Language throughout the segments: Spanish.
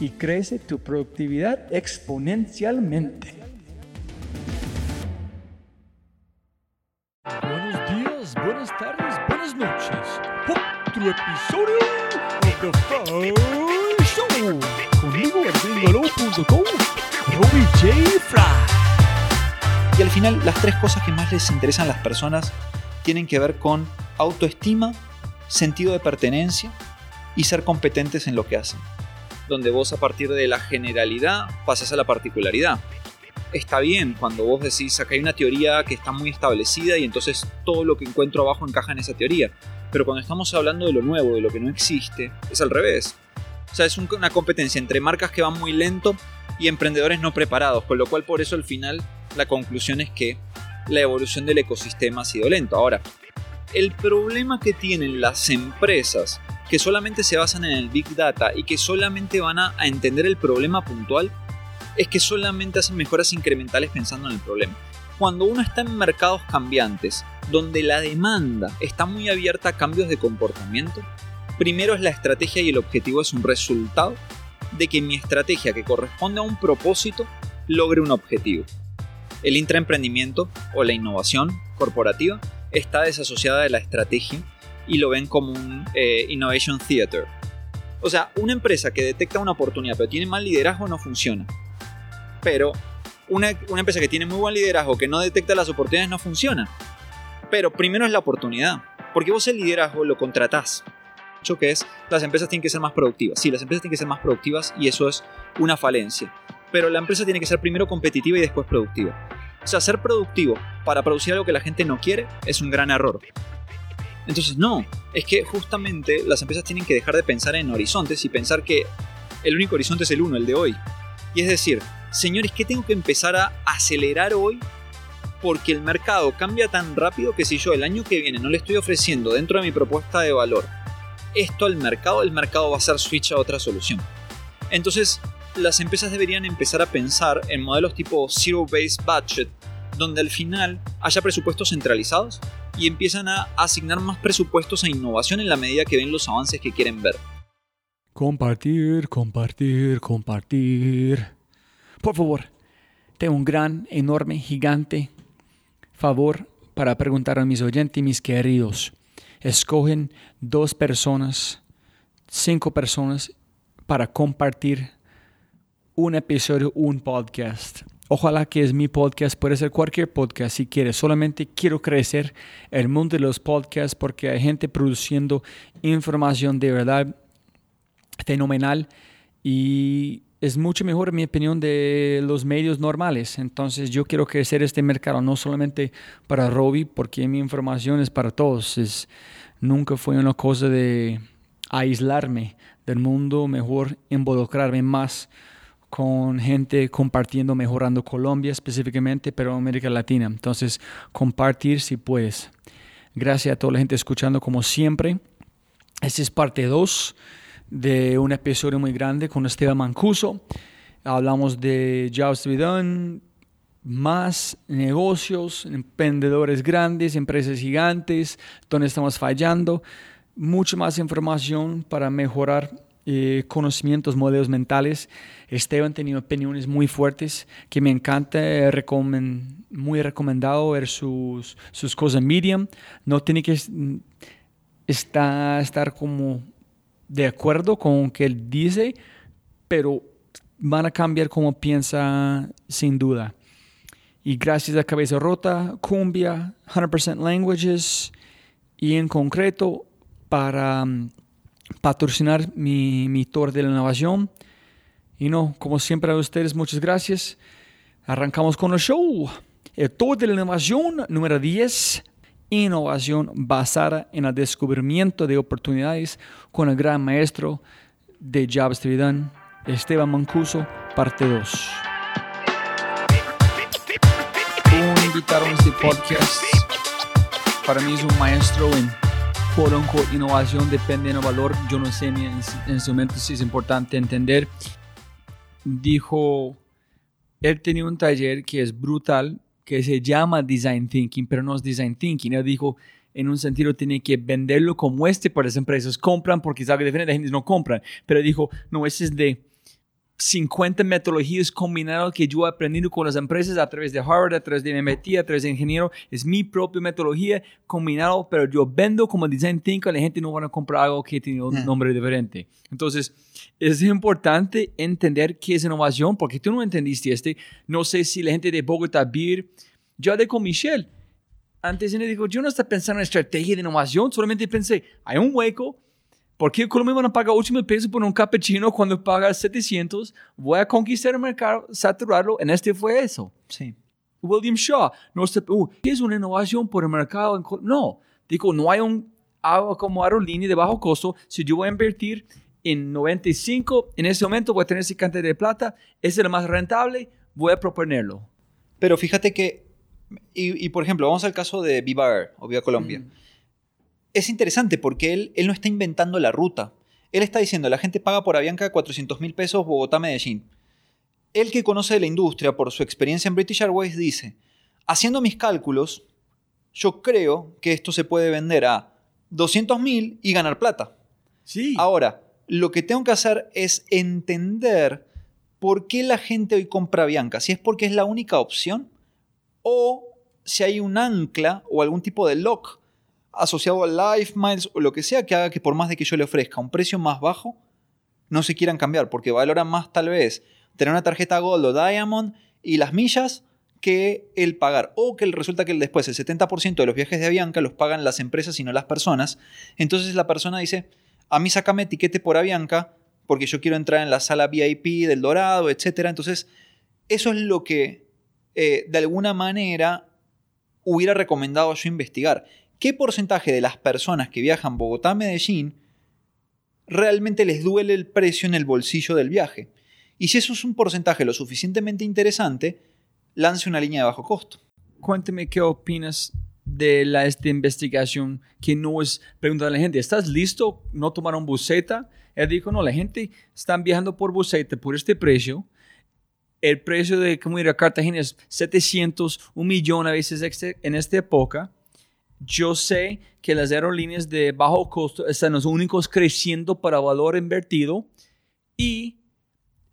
y crece tu productividad exponencialmente. Buenos días, buenas tardes, buenas noches. Otro episodio de The Fry Show. Conmigo, gringolo.com, Robbie J. Fry. Y al final las tres cosas que más les interesan a las personas tienen que ver con autoestima, sentido de pertenencia y ser competentes en lo que hacen. Donde vos a partir de la generalidad pasas a la particularidad. Está bien cuando vos decís acá hay una teoría que está muy establecida y entonces todo lo que encuentro abajo encaja en esa teoría. Pero cuando estamos hablando de lo nuevo, de lo que no existe, es al revés. O sea, es una competencia entre marcas que van muy lento y emprendedores no preparados, con lo cual por eso al final la conclusión es que la evolución del ecosistema ha sido lento. Ahora, el problema que tienen las empresas que solamente se basan en el Big Data y que solamente van a, entender el problema puntual es que solamente hacen mejoras incrementales pensando en el problema. Cuando uno está en mercados cambiantes, donde la demanda está muy abierta a cambios de comportamiento, primero es la estrategia y el objetivo es un resultado de que mi estrategia que corresponde a un propósito logre un objetivo. El intraemprendimiento o la innovación corporativa está desasociada de la estrategia y lo ven como un eh, innovation theater. O sea, una empresa que detecta una oportunidad pero tiene mal liderazgo no funciona. Pero una, una empresa que tiene muy buen liderazgo que no detecta las oportunidades no funciona. Pero primero es la oportunidad. Porque vos el liderazgo lo contratás. Que es, las empresas tienen que ser más productivas. Sí, las empresas tienen que ser más productivas y eso es una falencia pero la empresa tiene que ser primero competitiva y después productiva. O sea, ser productivo para producir algo que la gente no quiere es un gran error. Entonces, no, es que justamente las empresas tienen que dejar de pensar en horizontes y pensar que el único horizonte es el uno, el de hoy. Y es decir, señores, ¿qué tengo que empezar a acelerar hoy? Porque el mercado cambia tan rápido que si yo el año que viene no le estoy ofreciendo dentro de mi propuesta de valor esto al mercado, el mercado va a hacer switch a otra solución. Entonces, las empresas deberían empezar a pensar en modelos tipo Zero Based Budget, donde al final haya presupuestos centralizados y empiezan a asignar más presupuestos a innovación en la medida que ven los avances que quieren ver. Compartir, compartir, compartir. Por favor, tengo un gran, enorme, gigante favor para preguntar a mis oyentes y mis queridos. Escogen dos personas, cinco personas para compartir un episodio, un podcast. Ojalá que es mi podcast, puede ser cualquier podcast si quieres. Solamente quiero crecer el mundo de los podcasts porque hay gente produciendo información de verdad fenomenal y es mucho mejor, en mi opinión, de los medios normales. Entonces yo quiero crecer este mercado, no solamente para Robbie, porque mi información es para todos. Es, nunca fue una cosa de aislarme del mundo, mejor involucrarme más con gente compartiendo, mejorando Colombia específicamente, pero América Latina. Entonces, compartir si puedes. Gracias a toda la gente escuchando como siempre. Esta es parte 2 de un episodio muy grande con Esteban Mancuso. Hablamos de jobs to be done, más negocios, emprendedores grandes, empresas gigantes, donde estamos fallando, mucha más información para mejorar eh, conocimientos, modelos mentales. Esteban tenía opiniones muy fuertes que me encanta, muy recomendado ver sus, sus cosas Medium. No tiene que estar, estar como de acuerdo con lo que él dice, pero van a cambiar como piensa sin duda. Y gracias a Cabeza Rota, Cumbia, 100% Languages y en concreto para mm, patrocinar mi, mi tour de la innovación. Y no, como siempre a ustedes, muchas gracias. Arrancamos con el show. El tour de la innovación número 10 innovación basada en el descubrimiento de oportunidades con el gran maestro de Jobs done, Esteban Mancuso, parte 2. Un invitado en este podcast para mí es un maestro en quote innovación depende del valor. Yo no sé en, este momento si es importante entender. Dijo, él tenía un taller que es brutal que se llama design thinking, pero no es design thinking. Él dijo, en un sentido, tiene que venderlo como este para las empresas. Compran porque sabe que diferente gente no compran. Pero dijo, no, ese es de 50 metodologías combinadas que yo he aprendido con las empresas a través de Harvard, a través de MIT, a través de ingeniero. Es mi propia metodología combinado, pero yo vendo como design thinking. La gente no va a comprar algo que tiene un mm. nombre diferente. Entonces, es importante entender qué es innovación, porque tú no entendiste este. No sé si la gente de Bogotá Beer, yo hablé con Michelle. Antes él dijo, yo no estaba pensando en estrategia de innovación, solamente pensé, hay un hueco, ¿por qué Colombia van a pagar 8 mil pesos por un cappuccino cuando paga 700? Voy a conquistar el mercado, saturarlo, en este fue eso. Sí. William Shaw, no uh, ¿qué es una innovación por el mercado? No, dijo, no hay un como aerolínea de bajo costo, si yo voy a invertir en 95, en ese momento voy a tener ese cantidad de plata, es el más rentable, voy a proponerlo. Pero fíjate que, y, por ejemplo, vamos al caso de Viva Air o Viva Colombia. Mm. Es interesante porque él, él no está inventando la ruta. Él está diciendo, la gente paga por Avianca 400 mil pesos Bogotá-Medellín. Él que conoce de la industria por su experiencia en British Airways dice, haciendo mis cálculos, yo creo que esto se puede vender a 200 mil y ganar plata. Sí. Ahora, lo que tengo que hacer es entender por qué la gente hoy compra Bianca. Si es porque es la única opción o si hay un ancla o algún tipo de lock asociado a Life Miles o lo que sea que haga que por más de que yo le ofrezca un precio más bajo, no se quieran cambiar porque valoran más tal vez tener una tarjeta Gold o Diamond y las millas que el pagar. O que resulta que después el 70% de los viajes de Avianca los pagan las empresas y no las personas. Entonces la persona dice, a mí sácame etiquete por Avianca porque yo quiero entrar en la sala VIP del Dorado, etc. Entonces, eso es lo que eh, de alguna manera hubiera recomendado yo investigar. ¿Qué porcentaje de las personas que viajan Bogotá-Medellín realmente les duele el precio en el bolsillo del viaje? Y si eso es un porcentaje lo suficientemente interesante, lance una línea de bajo costo. Cuénteme qué opinas de la, esta investigación que no es preguntar a la gente, ¿estás listo? ¿No tomaron buseta? Él dijo, no, la gente está viajando por buseta por este precio. El precio de cómo ir a Cartagena es 700, un millón a veces en esta época. Yo sé que las aerolíneas de bajo costo están los únicos creciendo para valor invertido y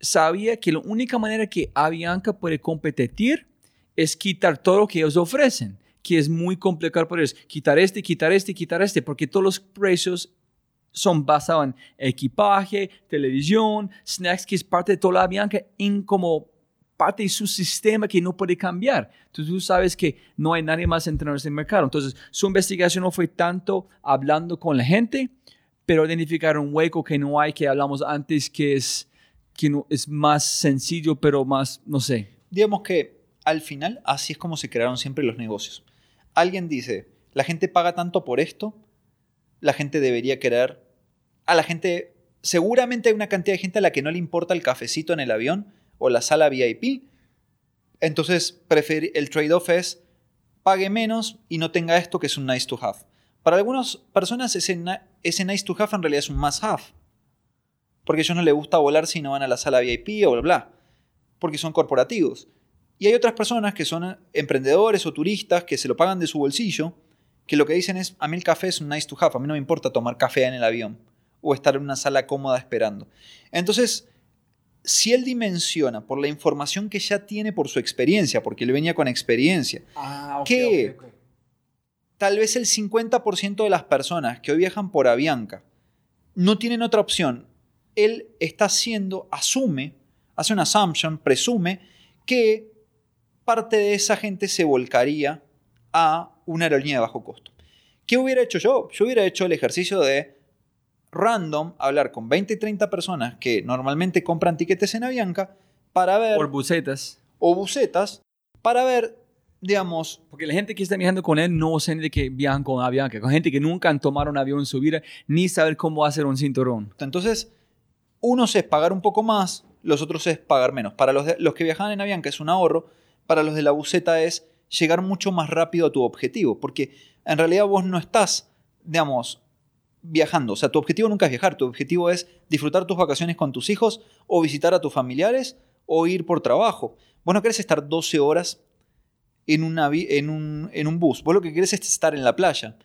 sabía que la única manera que Avianca puede competir es quitar todo lo que ellos ofrecen que es muy complicado por ellos. Quitar este, quitar este, quitar este, porque todos los precios son basados en equipaje, televisión, snacks, que es parte de toda la Bianca, en como parte de su sistema que no puede cambiar. Entonces tú sabes que no hay nadie más entrenado en el mercado. Entonces su investigación no fue tanto hablando con la gente, pero identificar un hueco que no hay, que hablamos antes, que es que no, es más sencillo, pero más, no sé. Digamos que al final así es como se crearon siempre los negocios. Alguien dice, la gente paga tanto por esto, la gente debería querer, a la gente, seguramente hay una cantidad de gente a la que no le importa el cafecito en el avión o la sala VIP, entonces el trade-off es pague menos y no tenga esto que es un nice to have. Para algunas personas ese, ese nice to have en realidad es un must have. Porque a ellos no les gusta volar si no van a la sala VIP o bla bla. Porque son corporativos. Y hay otras personas que son emprendedores o turistas que se lo pagan de su bolsillo, que lo que dicen es, a mí el café es un nice to have, a mí no me importa tomar café en el avión o estar en una sala cómoda esperando. Entonces, si él dimensiona por la información que ya tiene por su experiencia, porque él venía con experiencia, Ah, que tal vez el 50% de las personas que hoy viajan por Avianca no tienen otra opción, él está haciendo, asume, hace una assumption, presume que parte de esa gente se volcaría a una aerolínea de bajo costo. ¿Qué hubiera hecho yo? Yo hubiera hecho el ejercicio de random hablar con 20 y 30 personas que normalmente compran tiquetes en Avianca para ver, Por bucetas. o bucetas, para ver, digamos, Porque la gente que está viajando con él no sabe de que viajan con Avianca. Con gente que nunca han tomado un avión en su vida, ni saber cómo hacer un cinturón. Entonces, unos es pagar un poco más, los otros es pagar menos. Para los, de- los que viajan en Avianca es un ahorro, para los de la buceta es llegar mucho más rápido a tu objetivo, porque en realidad vos no estás, digamos, viajando. O sea, tu objetivo nunca es viajar, tu objetivo es disfrutar tus vacaciones con tus hijos o visitar a tus familiares o ir por trabajo. Vos no querés estar 12 horas en, un avi- en, un, en un bus, vos lo que querés es estar en la playa.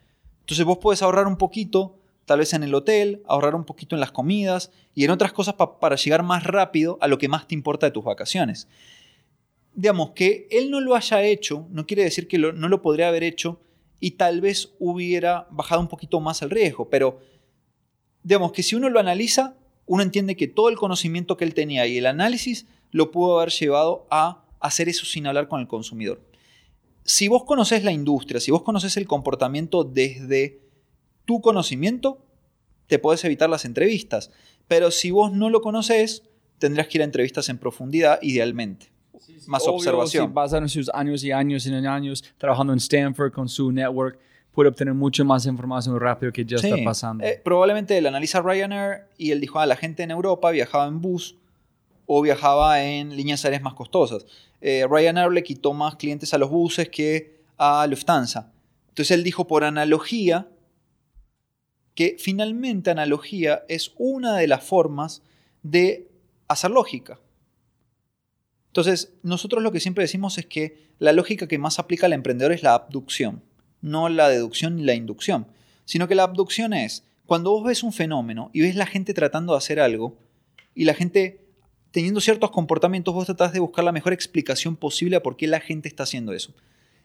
Entonces vos podés ahorrar un poquito, tal vez en el hotel, ahorrar un poquito en las comidas y en otras cosas pa- para llegar más rápido a lo que más te importa de tus vacaciones. Digamos, que él no lo haya hecho, no quiere decir que no lo podría haber hecho y tal vez hubiera bajado un poquito más el riesgo, pero digamos que si uno lo analiza, uno entiende que todo el conocimiento que él tenía y el análisis lo pudo haber llevado a hacer eso sin hablar con el consumidor. Si vos conoces la industria, si vos conoces el comportamiento desde tu conocimiento, te podés evitar las entrevistas. Pero si vos no lo conoces, tendrás que ir a entrevistas en profundidad, idealmente. Más Obvio, observación. Si basan sus años y años y años trabajando en Stanford con su network, puede obtener mucho más información rápido que ya Sí. está pasando. Eh, probablemente él analiza Ryanair y él dijo, ah, la gente en Europa viajaba en bus o viajaba en líneas aéreas más costosas. Eh, Ryanair le quitó más clientes a los buses que a Lufthansa. Entonces él dijo por analogía que finalmente analogía es una de las formas de hacer lógica. Entonces, nosotros lo que siempre decimos es que la lógica que más aplica al emprendedor es la abducción, no la deducción ni la inducción, sino que la abducción es cuando vos ves un fenómeno y ves la gente tratando de hacer algo y la gente teniendo ciertos comportamientos, vos tratás de buscar la mejor explicación posible a por qué la gente está haciendo eso.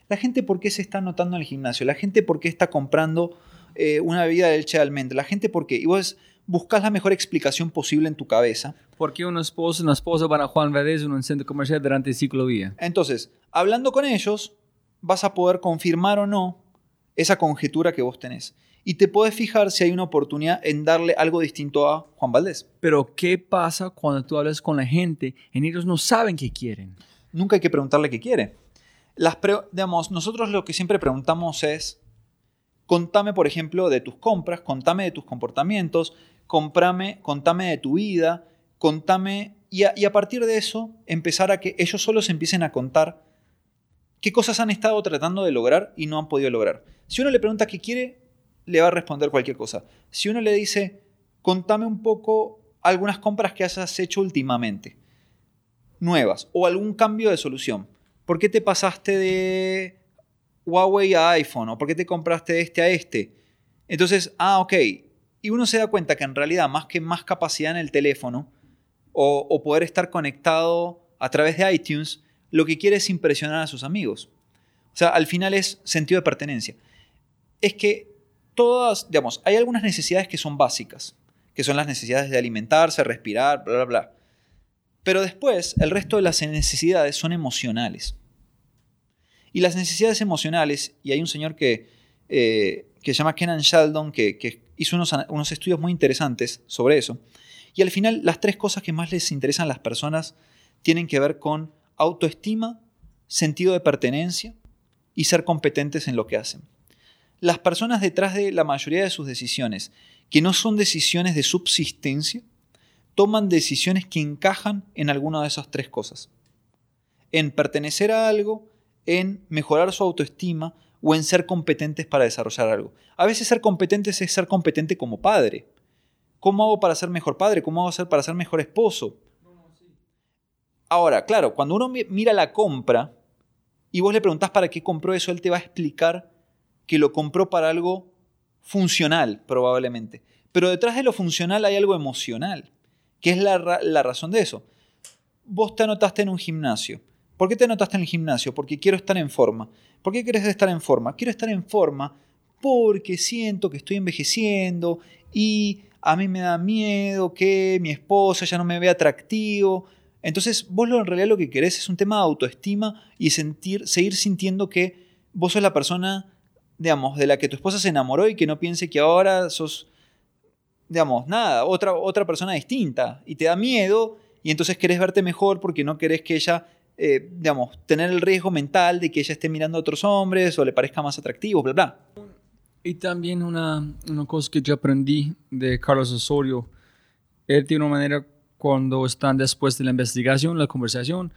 La gente por qué se está anotando en el gimnasio, la gente por qué está comprando eh, una bebida de leche de almendra, la gente por qué. Y vos buscas la mejor explicación posible en tu cabeza. ¿Por qué un esposo una esposa van a Juan Valdez en un centro comercial durante el ciclovía? Entonces, hablando con ellos, vas a poder confirmar o no esa conjetura que vos tenés. Y te podés fijar si hay una oportunidad en darle algo distinto a Juan Valdés. Pero ¿qué pasa cuando tú hablas con la gente y ellos no saben qué quieren? Nunca hay que preguntarle qué quiere. Las digamos, nosotros lo que siempre preguntamos es, contame, por ejemplo, de tus compras, contame de tus comportamientos, comprame, contame de tu vida, contame, y a, partir de eso empezar a que ellos solos empiecen a contar qué cosas han estado tratando de lograr y no han podido lograr. Si uno le pregunta qué quiere, le va a responder cualquier cosa. Si uno le dice, contame un poco algunas compras que hayas hecho últimamente, nuevas, o algún cambio de solución. ¿Por qué te pasaste de Huawei a iPhone? ¿O por qué te compraste de este a este? Entonces, ah, ok. Y uno se da cuenta que en realidad, más que más capacidad en el teléfono, o, poder estar conectado a través de iTunes, lo que quiere es impresionar a sus amigos. O sea, al final es sentido de pertenencia. Es que todas, digamos, hay algunas necesidades que son básicas, que son las necesidades de alimentarse, respirar, bla, bla, bla. Pero después, el resto de las necesidades son emocionales. Y las necesidades emocionales, y hay un señor que, eh, que se llama Kenan Sheldon, que, que hizo unos, unos estudios muy interesantes sobre eso, Y al final, las tres cosas que más les interesan a las personas tienen que ver con autoestima, sentido de pertenencia y ser competentes en lo que hacen. Las personas detrás de la mayoría de sus decisiones, que no son decisiones de subsistencia, toman decisiones que encajan en alguna de esas tres cosas. En pertenecer a algo, en mejorar su autoestima o en ser competentes para desarrollar algo. A veces ser competentes es ser competente como padre. ¿Cómo hago para ser mejor padre? ¿Cómo hago para ser mejor esposo? Ahora, claro, cuando uno mira la compra y vos le preguntás para qué compró eso, él te va a explicar que lo compró para algo funcional, probablemente. Pero detrás de lo funcional hay algo emocional, que es la, la razón de eso. Vos te anotaste en un gimnasio. ¿Por qué te anotaste en el gimnasio? Porque quiero estar en forma. ¿Por qué quieres estar en forma? Quiero estar en forma porque siento que estoy envejeciendo y a mí me da miedo que mi esposa ya no me vea atractivo. Entonces, vos en realidad lo que querés es un tema de autoestima y sentir, seguir sintiendo que vos sos la persona, digamos, de la que tu esposa se enamoró y que no piense que ahora sos, digamos, nada, otra, otra persona distinta. Y te da miedo y entonces querés verte mejor porque no querés que ella, eh, digamos, tener el riesgo mental de que ella esté mirando a otros hombres o le parezca más atractivo, bla, bla. Y también una, una cosa que yo aprendí de Carlos Osorio, él tiene una manera cuando están después de la investigación, la conversación,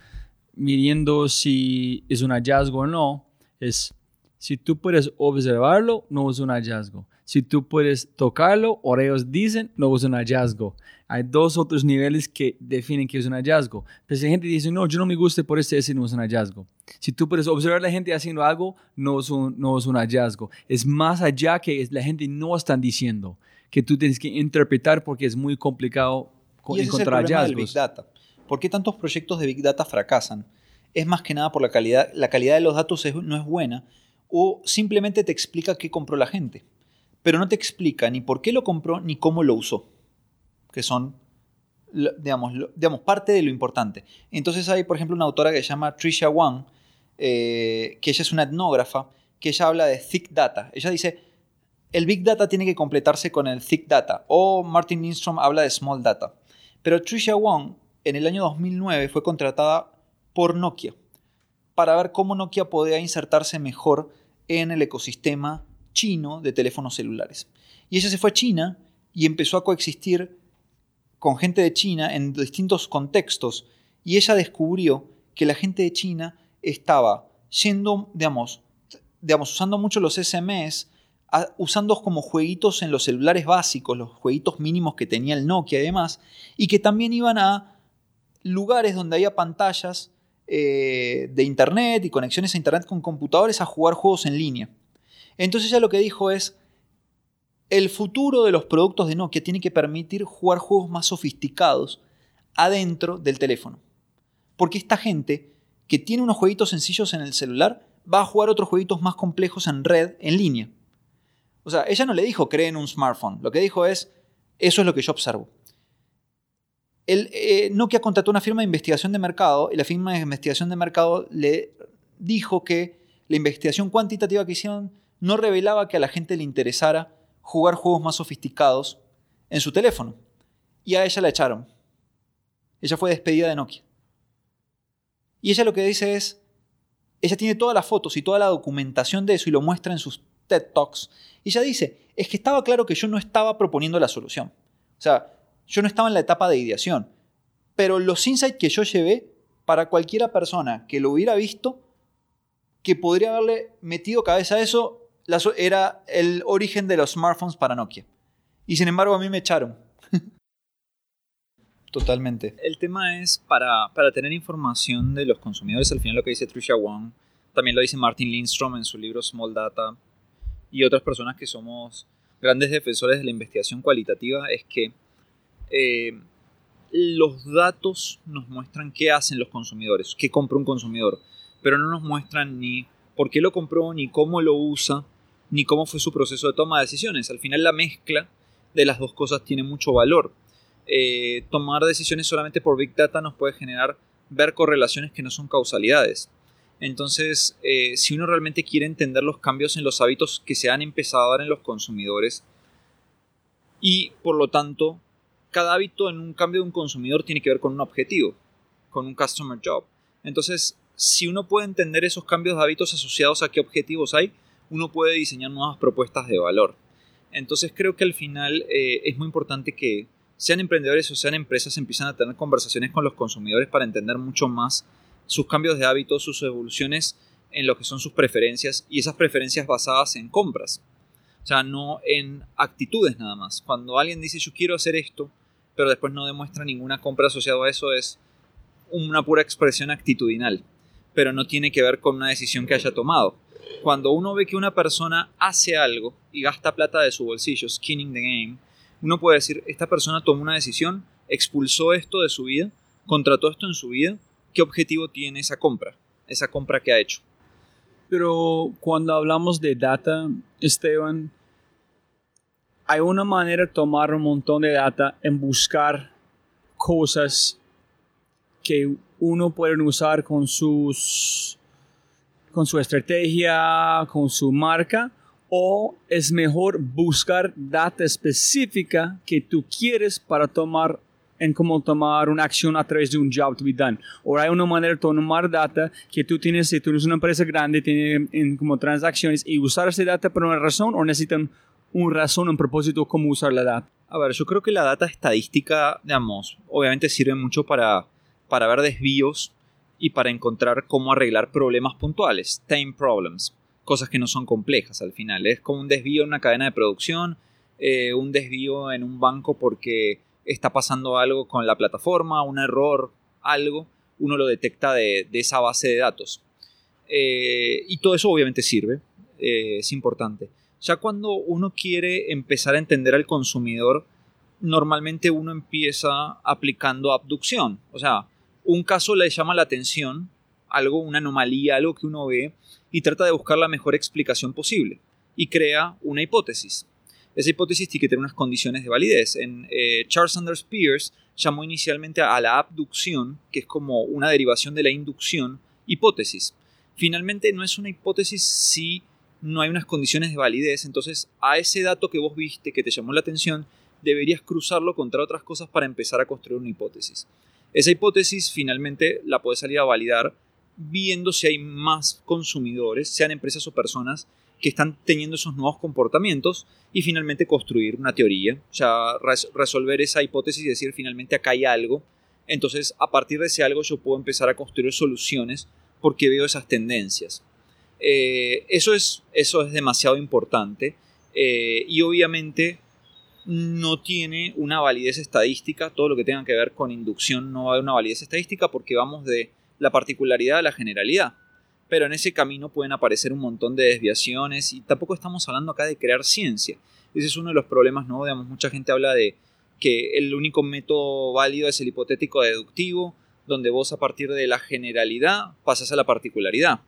midiendo si es un hallazgo o no, es si tú puedes observarlo, no es un hallazgo. Si tú puedes tocarlo, o ellos dicen, no es un hallazgo. Hay dos otros niveles que definen que es un hallazgo. Pero si la gente dice, no, yo no me gusta por este, ese no es un hallazgo. Si tú puedes observar a la gente haciendo algo, no es un, no es un hallazgo. Es más allá que la gente no está diciendo, que tú tienes que interpretar porque es muy complicado y ese encontrar es el Del Big Data. ¿Por qué tantos proyectos de Big Data fracasan? Es más que nada por la calidad, la calidad de los datos no es buena o simplemente te explica qué compró la gente, pero no te explica ni por qué lo compró ni cómo lo usó, que son, digamos, digamos parte de lo importante. Entonces hay, por ejemplo, una autora que se llama Tricia Wang, eh, que ella es una etnógrafa, que ella habla de thick data. Ella dice, el big data tiene que completarse con el thick data, o Martin Lindstrom habla de small data. Pero Tricia Wong en el año 2009 fue contratada por Nokia para ver cómo Nokia podía insertarse mejor en el ecosistema chino de teléfonos celulares. Y ella se fue a China y empezó a coexistir con gente de China en distintos contextos y ella descubrió que la gente de China estaba yendo, digamos, digamos usando mucho los SMS, usando como jueguitos en los celulares básicos, los jueguitos mínimos que tenía el Nokia y demás, y que también iban a lugares donde había pantallas eh, de internet y conexiones a internet con computadores a jugar juegos en línea. Entonces ya lo que dijo es, el futuro de los productos de Nokia tiene que permitir jugar juegos más sofisticados adentro del teléfono. Porque esta gente que tiene unos jueguitos sencillos en el celular va a jugar otros jueguitos más complejos en red, en línea. O sea, ella no le dijo cree en un smartphone. Lo que dijo es, eso es lo que yo observo. El, eh, Nokia contrató una firma de investigación de mercado y la firma de investigación de mercado le dijo que la investigación cuantitativa que hicieron no revelaba que a la gente le interesara jugar juegos más sofisticados en su teléfono. Y a ella la echaron. Ella fue despedida de Nokia. Y ella lo que dice es, ella tiene todas las fotos y toda la documentación de eso y lo muestra en sus TED Talks, y ella dice, es que estaba claro que yo no estaba proponiendo la solución. O sea, yo no estaba en la etapa de ideación, pero los insights que yo llevé, para cualquiera persona que lo hubiera visto, que podría haberle metido cabeza a eso, era el origen de los smartphones para Nokia. Y sin embargo a mí me echaron. Totalmente. El tema es para, para tener información de los consumidores, al final lo que dice Tricia Wong, también lo dice Martin Lindstrom en su libro Small Data, y otras personas que somos grandes defensores de la investigación cualitativa es que eh, los datos nos muestran qué hacen los consumidores, qué compra un consumidor, pero no nos muestran ni por qué lo compró, ni cómo lo usa, ni cómo fue su proceso de toma de decisiones. Al final la mezcla de las dos cosas tiene mucho valor. Eh, tomar decisiones solamente por Big Data nos puede generar ver correlaciones que no son causalidades. Entonces, eh, si uno realmente quiere entender los cambios en los hábitos que se han empezado a dar en los consumidores y por lo tanto cada hábito en un cambio de un consumidor tiene que ver con un objetivo, con un customer job. Entonces, si uno puede entender esos cambios de hábitos asociados a qué objetivos hay, uno puede diseñar nuevas propuestas de valor. Entonces creo que al final eh, es muy importante que sean emprendedores o sean empresas empiezan a tener conversaciones con los consumidores para entender mucho más sus cambios de hábitos, sus evoluciones en lo que son sus preferencias y esas preferencias basadas en compras. O sea, no en actitudes nada más. Cuando alguien dice yo quiero hacer esto, pero después no demuestra ninguna compra asociada a eso, es una pura expresión actitudinal, pero no tiene que ver con una decisión que haya tomado. Cuando uno ve que una persona hace algo y gasta plata de su bolsillo, skinning the game, uno puede decir, esta persona tomó una decisión, expulsó esto de su vida, contrató esto en su vida, ¿qué objetivo tiene esa compra? Esa compra que ha hecho. Pero cuando hablamos de data, Esteban, hay una manera de tomar un montón de data en buscar cosas que uno puede usar con sus con su estrategia, con su marca, o es mejor buscar data específica que tú quieres para tomar en cómo tomar una acción a través de un job to be done. O hay una manera de tomar data que tú tienes, si tú eres una empresa grande, tiene en como transacciones y usar esa data por una razón o necesitan una razón, un propósito, cómo usar la data. A ver, yo creo que la data estadística, digamos, obviamente sirve mucho para, para ver desvíos y para encontrar cómo arreglar problemas puntuales, time problems, cosas que no son complejas al final. Es como un desvío en una cadena de producción, eh, un desvío en un banco porque está pasando algo con la plataforma, un error, algo, uno lo detecta de, esa base de datos. Eh, y todo eso obviamente sirve, eh, es importante. Ya cuando uno quiere empezar a entender al consumidor, normalmente uno empieza aplicando abducción. O sea, un caso le llama la atención, algo, una anomalía, algo que uno ve, y trata de buscar la mejor explicación posible. Y crea una hipótesis esa hipótesis tiene que tener unas condiciones de validez. En, eh, Charles Sanders Peirce llamó inicialmente a la abducción, que es como una derivación de la inducción, hipótesis. Finalmente no es una hipótesis si no hay unas condiciones de validez, entonces a ese dato que vos viste, que te llamó la atención, deberías cruzarlo contra otras cosas para empezar a construir una hipótesis. Esa hipótesis finalmente la puedes salir a validar viendo si hay más consumidores, sean empresas o personas, que están teniendo esos nuevos comportamientos y finalmente construir una teoría, o sea, resolver esa hipótesis y decir finalmente acá hay algo. Entonces, a partir de ese algo yo puedo empezar a construir soluciones porque veo esas tendencias. Eh, eso, es, eso es demasiado importante eh, y obviamente no tiene una validez estadística, todo lo que tenga que ver con inducción no va a haber una validez estadística porque vamos de la particularidad a la generalidad pero en ese camino pueden aparecer un montón de desviaciones y tampoco estamos hablando acá de crear ciencia. Ese es uno de los problemas, ¿no? Digamos, mucha gente habla de que el único método válido es el hipotético deductivo, donde vos a partir de la generalidad pasas a la particularidad.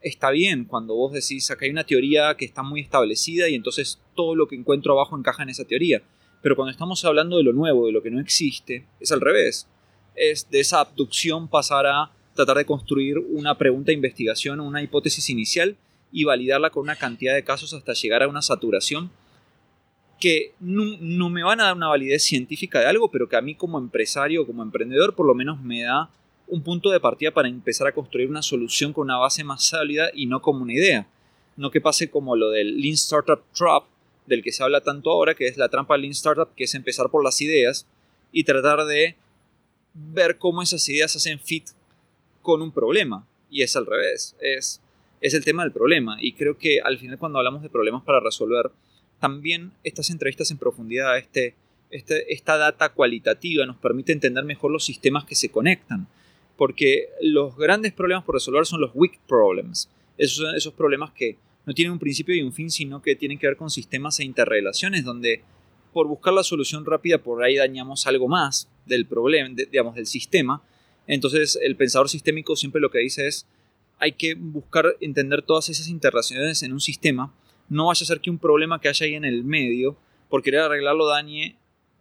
Está bien cuando vos decís acá hay una teoría que está muy establecida y entonces todo lo que encuentro abajo encaja en esa teoría. Pero cuando estamos hablando de lo nuevo, de lo que no existe, es al revés. Es de esa abducción pasar a tratar de construir una pregunta de investigación, una hipótesis inicial y validarla con una cantidad de casos hasta llegar a una saturación que no, me van a dar una validez científica de algo, pero que a mí como empresario, como emprendedor, por lo menos me da un punto de partida para empezar a construir una solución con una base más sólida y no como una idea. No que pase como lo del Lean Startup Trap, del que se habla tanto ahora, que es la trampa Lean Startup, que es empezar por las ideas y tratar de ver cómo esas ideas hacen fit con un problema. Y es al revés, es, es el tema del problema. Y creo que al final cuando hablamos de problemas para resolver, también estas entrevistas en profundidad, este, este, esta data cualitativa nos permite entender mejor los sistemas que se conectan. Porque los grandes problemas por resolver son los weak problems. Esos son esos problemas que no tienen un principio y un fin, sino que tienen que ver con sistemas e interrelaciones donde por buscar la solución rápida por ahí dañamos algo más del problema, digamos, del sistema entonces el pensador sistémico siempre lo que dice es hay que buscar entender todas esas interrelaciones en un sistema. No vaya a ser que un problema que haya ahí en el medio, por querer arreglarlo, dañe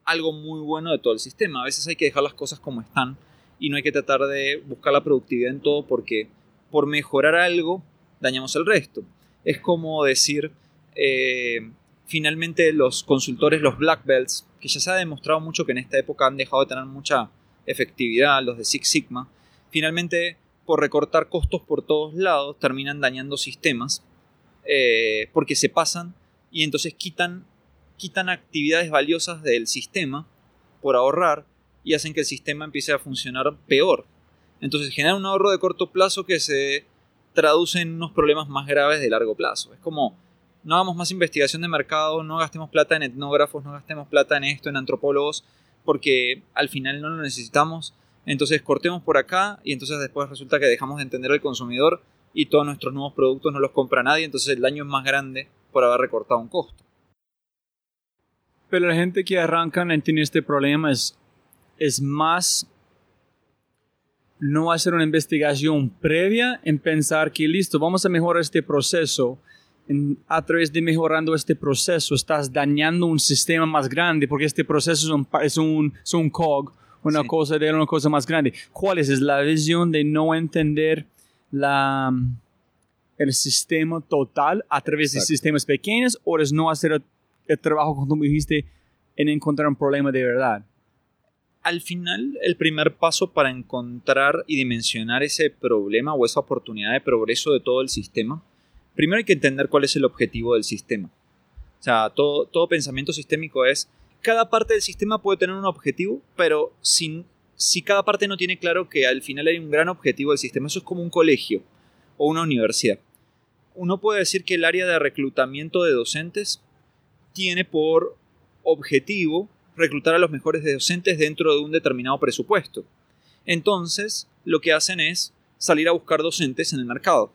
algo muy bueno de todo el sistema. A veces hay que dejar las cosas como están y no hay que tratar de buscar la productividad en todo porque por mejorar algo dañamos el resto. Es como decir, eh, finalmente los consultores, los black belts, que ya se ha demostrado mucho que en esta época han dejado de tener mucha efectividad, los de Six Sigma, finalmente por recortar costos por todos lados terminan dañando sistemas eh, porque se pasan y entonces quitan, quitan actividades valiosas del sistema por ahorrar y hacen que el sistema empiece a funcionar peor. Entonces generan un ahorro de corto plazo que se traduce en unos problemas más graves de largo plazo. Es como, no hagamos más investigación de mercado, no gastemos plata en etnógrafos, no gastemos plata en esto, en antropólogos, porque al final no lo necesitamos. Entonces cortemos por acá y entonces después resulta que dejamos de entender al consumidor y todos nuestros nuevos productos no los compra nadie, entonces el daño es más grande por haber recortado un costo. Pero la gente que arrancan en tener este problema es, es más no hacer una investigación previa en pensar que listo, vamos a mejorar este proceso. a través de mejorando este proceso estás dañando un sistema más grande porque este proceso es un, es un, es un cog, una cosa de una cosa más grande. ¿Cuál es? Es la visión de no entender la, el sistema total a través de sistemas pequeños o es no hacer el, trabajo, como dijiste, en encontrar un problema de verdad al final el primer paso para encontrar y dimensionar ese problema o esa oportunidad de progreso de todo el sistema, primero hay que entender cuál es el objetivo del sistema. O sea, todo, todo pensamiento sistémico es, cada parte del sistema puede tener un objetivo, pero sin, si cada parte no tiene claro que al final hay un gran objetivo del sistema, eso es como un colegio o una universidad. Uno puede decir que el área de reclutamiento de docentes tiene por objetivo reclutar a los mejores docentes dentro de un determinado presupuesto. Entonces, lo que hacen es salir a buscar docentes en el mercado.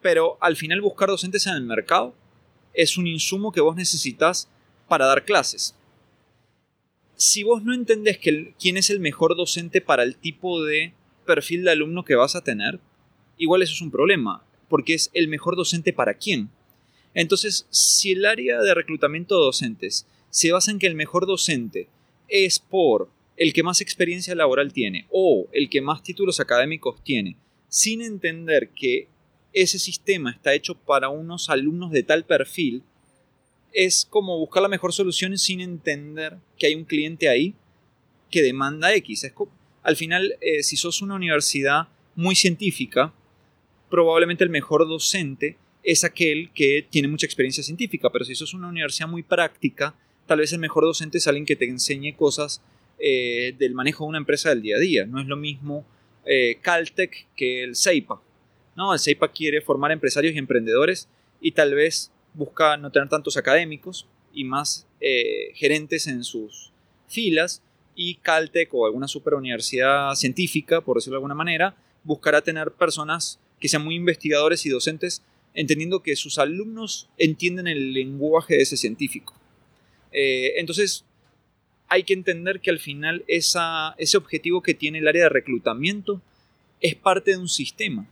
Pero al final buscar docentes en el mercado es un insumo que vos necesitas para dar clases. Si vos no entendés que quién es el mejor docente para el tipo de perfil de alumno que vas a tener, igual eso es un problema, porque es el mejor docente para quién. Entonces, si el área de reclutamiento de docentes se basa en que el mejor docente es por el que más experiencia laboral tiene o el que más títulos académicos tiene, sin entender que ese sistema está hecho para unos alumnos de tal perfil, es como buscar la mejor solución sin entender que hay un cliente ahí que demanda X. al final, eh, si sos una universidad muy científica, probablemente el mejor docente es aquel que tiene mucha experiencia científica, pero si sos una universidad muy práctica, tal vez el mejor docente es alguien que te enseñe cosas eh, del manejo de una empresa del día a día. No es lo mismo eh, Caltech que el CEIPA. ¿no? El CEIPA quiere formar empresarios y emprendedores y tal vez busca no tener tantos académicos y más eh, gerentes en sus filas. Y Caltech o alguna super universidad científica, por decirlo de alguna manera, buscará tener personas que sean muy investigadores y docentes, entendiendo que sus alumnos entienden el lenguaje de ese científico. Eh, entonces, hay que entender que al final ese objetivo que tiene el área de reclutamiento es parte de un sistema.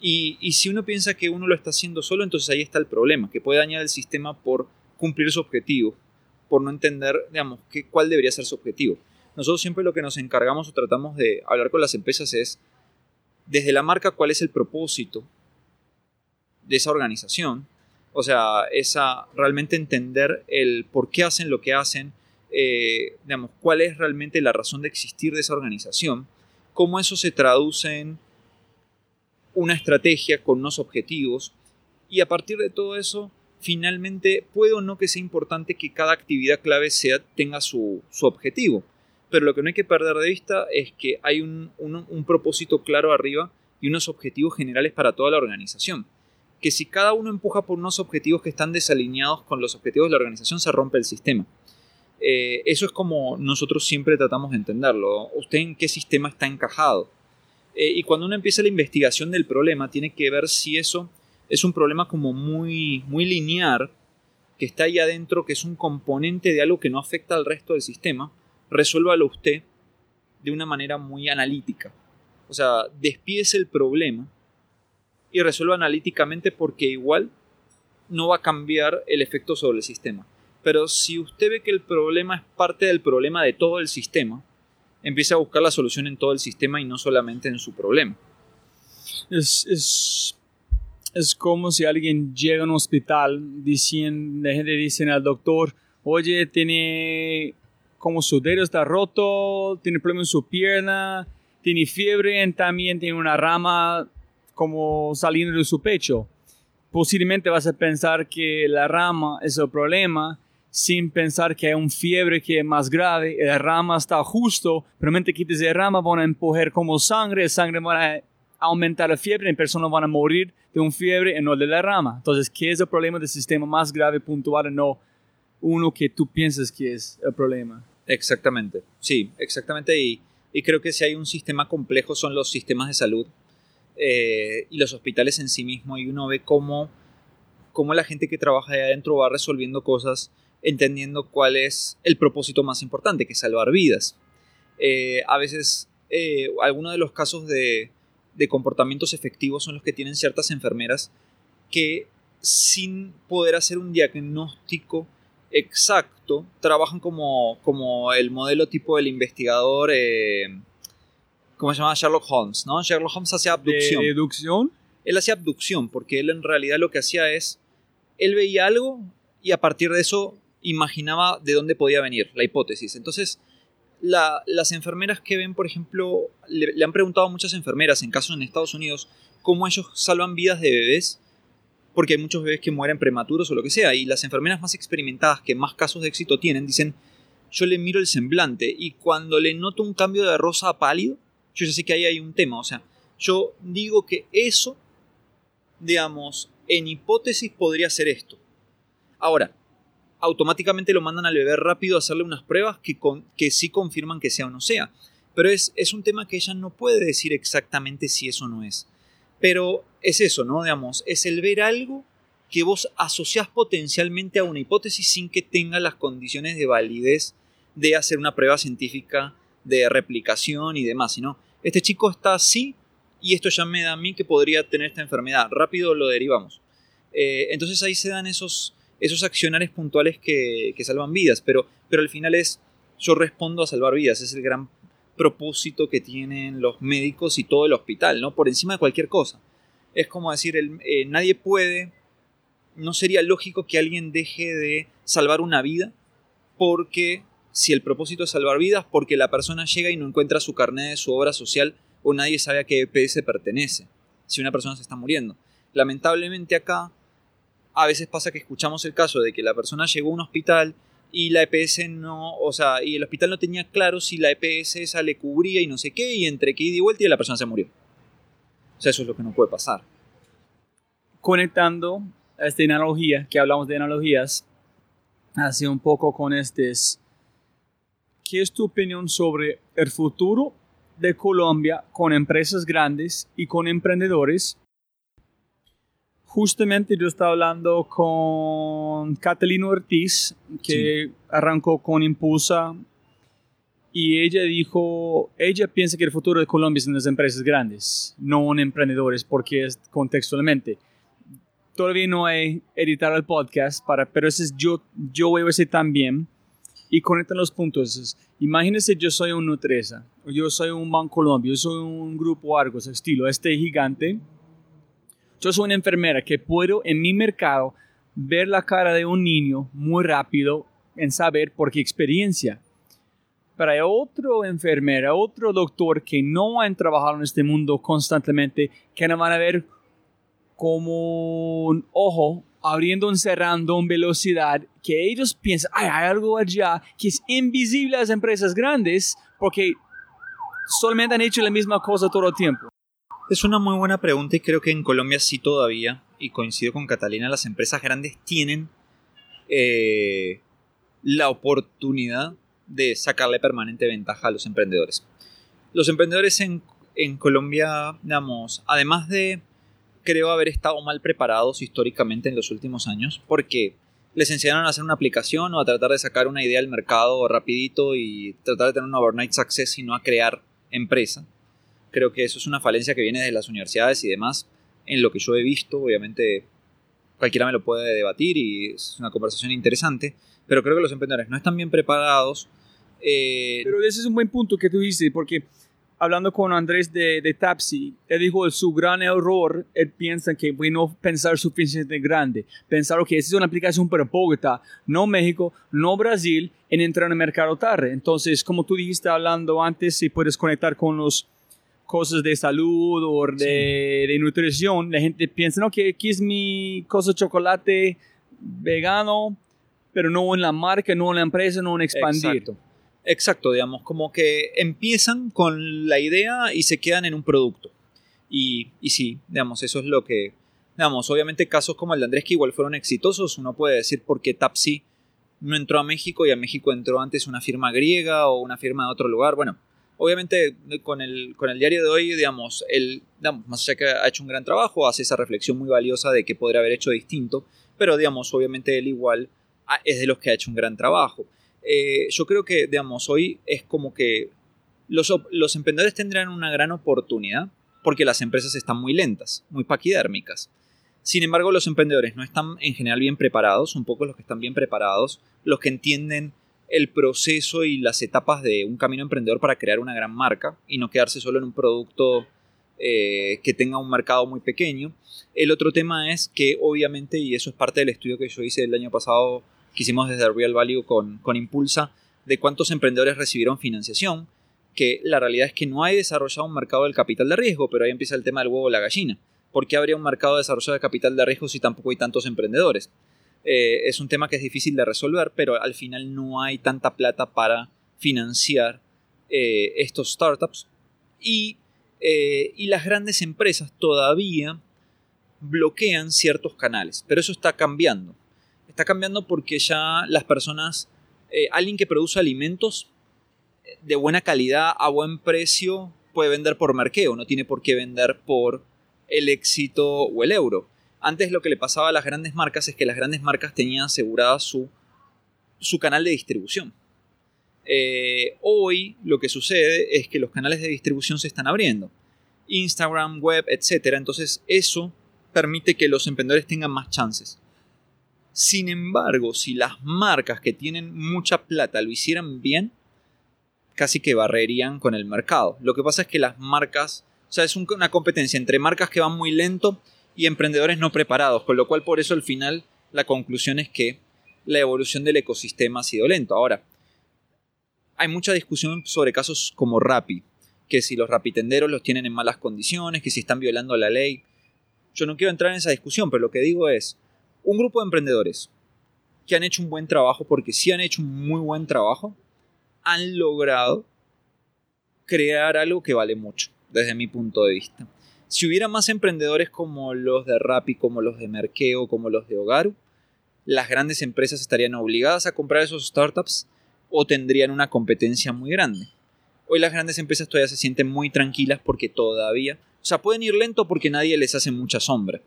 Y, si uno piensa que uno lo está haciendo solo, entonces ahí está el problema, que puede dañar el sistema por cumplir su objetivo, por no entender, digamos, cuál debería ser su objetivo. Nosotros siempre lo que nos encargamos o tratamos de hablar con las empresas es, desde la marca, cuál es el propósito de esa organización, o sea, esa realmente entender el por qué hacen lo que hacen, eh, cuál es realmente la razón de existir de esa organización, cómo eso se traduce en una estrategia con unos objetivos y a partir de todo eso, finalmente puede o no que sea importante que cada actividad clave sea, tenga su, objetivo, pero lo que no hay que perder de vista es que hay un propósito claro arriba y unos objetivos generales para toda la organización que si cada uno empuja por unos objetivos que están desalineados con los objetivos de la organización, se rompe el sistema. Eh, eso es como nosotros siempre tratamos de entenderlo. ¿Usted en qué sistema está encajado? Eh, y cuando uno empieza la investigación del problema, tiene que ver si eso es un problema como muy, muy lineal, que está ahí adentro, que es un componente de algo que no afecta al resto del sistema, resuélvalo usted de una manera muy analítica. O sea, despiese el problema y resuelva analíticamente porque igual no va a cambiar el efecto sobre el sistema. Pero si usted ve que el problema es parte del problema de todo el sistema, empiece a buscar la solución en todo el sistema y no solamente en su problema. Es, es, es como si alguien llega a un hospital diciendo, le dicen al doctor, oye, tiene como su dedo está roto, tiene problema en su pierna, tiene fiebre, también tiene una rama como saliendo de su pecho. Posiblemente vas a pensar que la rama es el problema sin pensar que hay un fiebre que es más grave, la rama está justo, pero mente quites la rama van a empujar como sangre, la sangre va a aumentar la fiebre y personas van a morir de un fiebre y no de la rama. Entonces, ¿qué es el problema del sistema más grave puntual no uno que tú piensas que es el problema? Exactamente, sí, exactamente. Y, y creo que si hay un sistema complejo son los sistemas de salud eh, y los hospitales en sí mismos y uno ve cómo, cómo la gente que trabaja ahí adentro va resolviendo cosas entendiendo cuál es el propósito más importante, que es salvar vidas. Eh, a veces eh, algunos de los casos de, de comportamientos efectivos son los que tienen ciertas enfermeras que sin poder hacer un diagnóstico exacto, trabajan como, como el modelo tipo del investigador, eh, ¿cómo se llama? Sherlock Holmes, ¿no? Sherlock Holmes hacía abducción. ¿De deducción? Él hacía abducción porque él en realidad lo que hacía es, él veía algo y a partir de eso imaginaba de dónde podía venir, la hipótesis. Entonces, las enfermeras que ven, por ejemplo, le, le, han preguntado a muchas enfermeras, en casos en Estados Unidos, cómo ellos salvan vidas de bebés, porque hay muchos bebés que mueren prematuros o lo que sea, y las enfermeras más experimentadas que más casos de éxito tienen, dicen, yo le miro el semblante y cuando le noto un cambio de rosa a pálido, yo ya sé que ahí hay un tema, o sea, yo digo que eso, digamos, en hipótesis podría ser esto. Ahora, automáticamente lo mandan al bebé rápido a hacerle unas pruebas que, con, que sí confirman que sea o no sea. Pero es, es un tema que ella no puede decir exactamente si eso no es. Pero es eso, ¿no? Digamos, es el ver algo que vos asociás potencialmente a una hipótesis sin que tenga las condiciones de validez de hacer una prueba científica de replicación y demás, sino este chico está así y esto ya me da a mí que podría tener esta enfermedad, rápido lo derivamos. Eh, entonces ahí se dan esos, esos accionarios puntuales que, que, salvan vidas, pero, pero al final es yo respondo a salvar vidas, es el gran propósito que tienen los médicos y todo el hospital, ¿no? Por encima de cualquier cosa. Es como decir, el, eh, nadie puede, no sería lógico que alguien deje de salvar una vida porque si el propósito es salvar vidas, porque la persona llega y no encuentra su carnet de su obra social o nadie sabe a qué EPS pertenece, si una persona se está muriendo. Lamentablemente acá a veces pasa que escuchamos el caso de que la persona llegó a un hospital y la EPS no, o sea, y el hospital no tenía claro si la EPS esa le cubría y no sé qué, y entre que ida y vuelta y la persona se murió. O sea, eso es lo que no puede pasar. Conectando esta analogía, que hablamos de analogías, así un poco con este, ¿qué es tu opinión sobre el futuro de Colombia con empresas grandes y con emprendedores justamente yo estaba hablando con Catalina Ortiz, que sí. arrancó con Impulsa, y ella dijo, ella piensa que el futuro de Colombia es en las empresas grandes, no en emprendedores, porque es contextualmente. Todavía no he editado el podcast, para, pero ese es yo, yo a decir también, y conectan los puntos. Imagínense, yo soy un Nutresa, yo soy un Banco Colombia, yo soy un grupo Argos, estilo, este gigante, yo soy una enfermera que puedo en mi mercado ver la cara de un niño muy rápido en saber por qué experiencia. Hay otro enfermera, otro doctor que no han trabajado en este mundo constantemente, que no van a ver como un ojo abriendo y cerrando en velocidad, que ellos piensan, Ay, hay algo allá que es invisible a las empresas grandes porque solamente han hecho la misma cosa todo el tiempo. Es una muy buena pregunta y creo que en Colombia sí todavía, y coincido con Catalina, las empresas grandes tienen eh, la oportunidad de sacarle permanente ventaja a los emprendedores. Los emprendedores en, en Colombia, digamos, además de, creo, haber estado mal preparados históricamente en los últimos años, porque les enseñaron a hacer una aplicación o a tratar de sacar una idea al mercado rapidito y tratar de tener un overnight success y no a crear empresa creo que eso es una falencia que viene de las universidades y demás. En lo que yo he visto, obviamente cualquiera me lo puede debatir y es una conversación interesante, pero creo que los emprendedores no están bien preparados. Eh, pero ese es un buen punto que tú dices, porque hablando con Andrés de, de Tapsi, él dijo su gran error, él piensa que no pensar suficientemente grande, pensar que esa es una aplicación para Bogotá, no México, no Brasil, en entrar en el mercado tarde. Entonces, como tú dijiste hablando antes, si puedes conectar con los cosas de salud o de, de nutrición, la gente piensa, no, que aquí es mi cosa de chocolate vegano, pero no en la marca, no en la empresa, no en expandir. Exacto. Exacto, digamos, como que empiezan con la idea y se quedan en un producto. Y, y sí, digamos, eso es lo que, digamos, obviamente casos como el de Andrés que igual fueron exitosos, uno puede decir por qué Tapsi no entró a México y a México entró antes una firma griega o una firma de otro lugar. Bueno, obviamente con el, con el diario de hoy, digamos, él, digamos, más allá que ha hecho un gran trabajo, hace esa reflexión muy valiosa de qué podría haber hecho distinto, pero digamos, obviamente él igual ah, es de los que ha hecho un gran trabajo. Eh, yo creo que, digamos, hoy es como que los, emprendedores tendrán una gran oportunidad porque las empresas están muy lentas, muy paquidérmicas. Sin embargo, los emprendedores no están en general bien preparados, un poco los que están bien preparados, los que entienden el proceso y las etapas de un camino emprendedor para crear una gran marca y no quedarse solo en un producto eh, que tenga un mercado muy pequeño. El otro tema es que obviamente, y eso es parte del estudio que yo hice el año pasado que hicimos desde Real Value con, con Impulsa, de cuántos emprendedores recibieron financiación, que la realidad es que no hay desarrollado un mercado del capital de riesgo, pero ahí empieza el tema del huevo o la gallina. ¿Por qué habría un mercado desarrollado de capital de riesgo si tampoco hay tantos emprendedores? Eh, es un tema que es difícil de resolver, pero al final no hay tanta plata para financiar eh, estos startups. Y, eh, y las grandes empresas todavía bloquean ciertos canales, pero eso está cambiando está cambiando porque ya las personas, eh, alguien que produce alimentos eh, de buena calidad a buen precio puede vender por marqueo, no tiene por qué vender por el éxito o el euro. Antes lo que le pasaba a las grandes marcas es que las grandes marcas tenían asegurada su, su canal de distribución. Eh, hoy lo que sucede es que los canales de distribución se están abriendo. Instagram, web, etc. Entonces eso permite que los emprendedores tengan más chances. Sin embargo, si las marcas que tienen mucha plata lo hicieran bien, casi que barrerían con el mercado. Lo que pasa es que las marcas, o sea, es una competencia entre marcas que van muy lento y emprendedores no preparados, con lo cual por eso al final la conclusión es que la evolución del ecosistema ha sido lento. Ahora, hay mucha discusión sobre casos como Rappi, que si los rapitenderos los tienen en malas condiciones, que si están violando la ley. Yo no quiero entrar en esa discusión, pero lo que digo es, un grupo de emprendedores que han hecho un buen trabajo, porque sí han hecho un muy buen trabajo, han logrado crear algo que vale mucho, desde mi punto de vista. Si hubiera más emprendedores como los de Rappi, como los de Merkeo, como los de Hogaru, las grandes empresas estarían obligadas a comprar esos startups o tendrían una competencia muy grande. Hoy las grandes empresas todavía se sienten muy tranquilas porque todavía, o sea, pueden ir lento porque nadie les hace mucha sombra.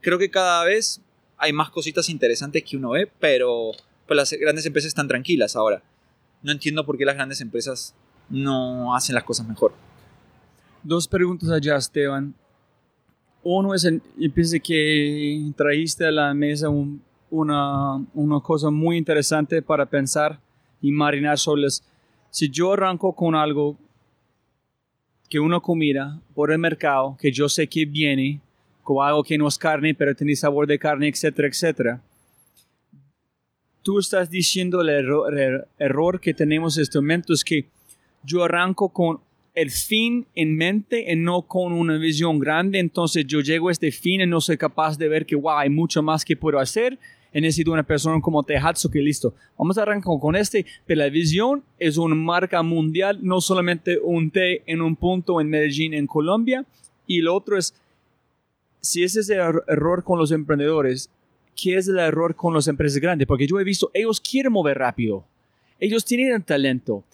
Creo que cada vez hay más cositas interesantes que uno ve, pero pues las grandes empresas están tranquilas ahora. No entiendo por qué las grandes empresas no hacen las cosas mejor. Dos preguntas allá, Esteban. Uno es, yo pienso que trajiste a la mesa una, una cosa muy interesante para pensar y marinar sobre Si yo arranco con algo que una comida por el mercado, que yo sé que viene, algo que no es carne, pero tiene sabor de carne, etcétera, etcétera. Tú estás diciendo el error, que tenemos en este momento es que yo arranco con el fin en mente y no con una visión grande. Entonces yo llego a este fin y no soy capaz de ver que wow, hay mucho más que puedo hacer. Y necesito una persona como Tehatsu que listo. Vamos a arrancar con este. Pero la visión es una marca mundial, no solamente un té en un punto en Medellín, en Colombia. Y lo otro es si ese es el er-, error con los emprendedores, ¿qué es el error con las empresas grandes? Porque yo he visto, ellos quieren mover rápido, ellos tienen el talento,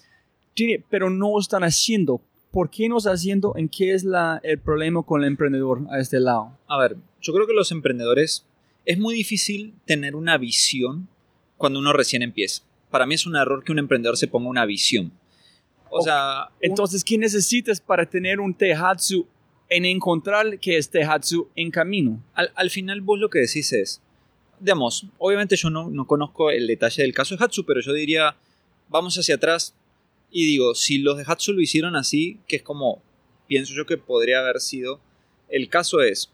pero no están haciendo. ¿Por qué no están haciendo? ¿En qué es la, el problema con el emprendedor a este lado? A ver, yo creo que los emprendedores es muy difícil tener una visión cuando uno recién empieza. Para mí es un error que un emprendedor se ponga una visión. O sea, entonces, ¿qué necesitas para tener un Tehatsu en encontrar que este Hatsu en camino. Al, final vos lo que decís es, digamos, obviamente yo no, no conozco el detalle del caso de Hatsu, pero yo diría, vamos hacia atrás Y digo, si los de Hatsu lo hicieron así, que es como pienso yo que podría haber sido, el caso es,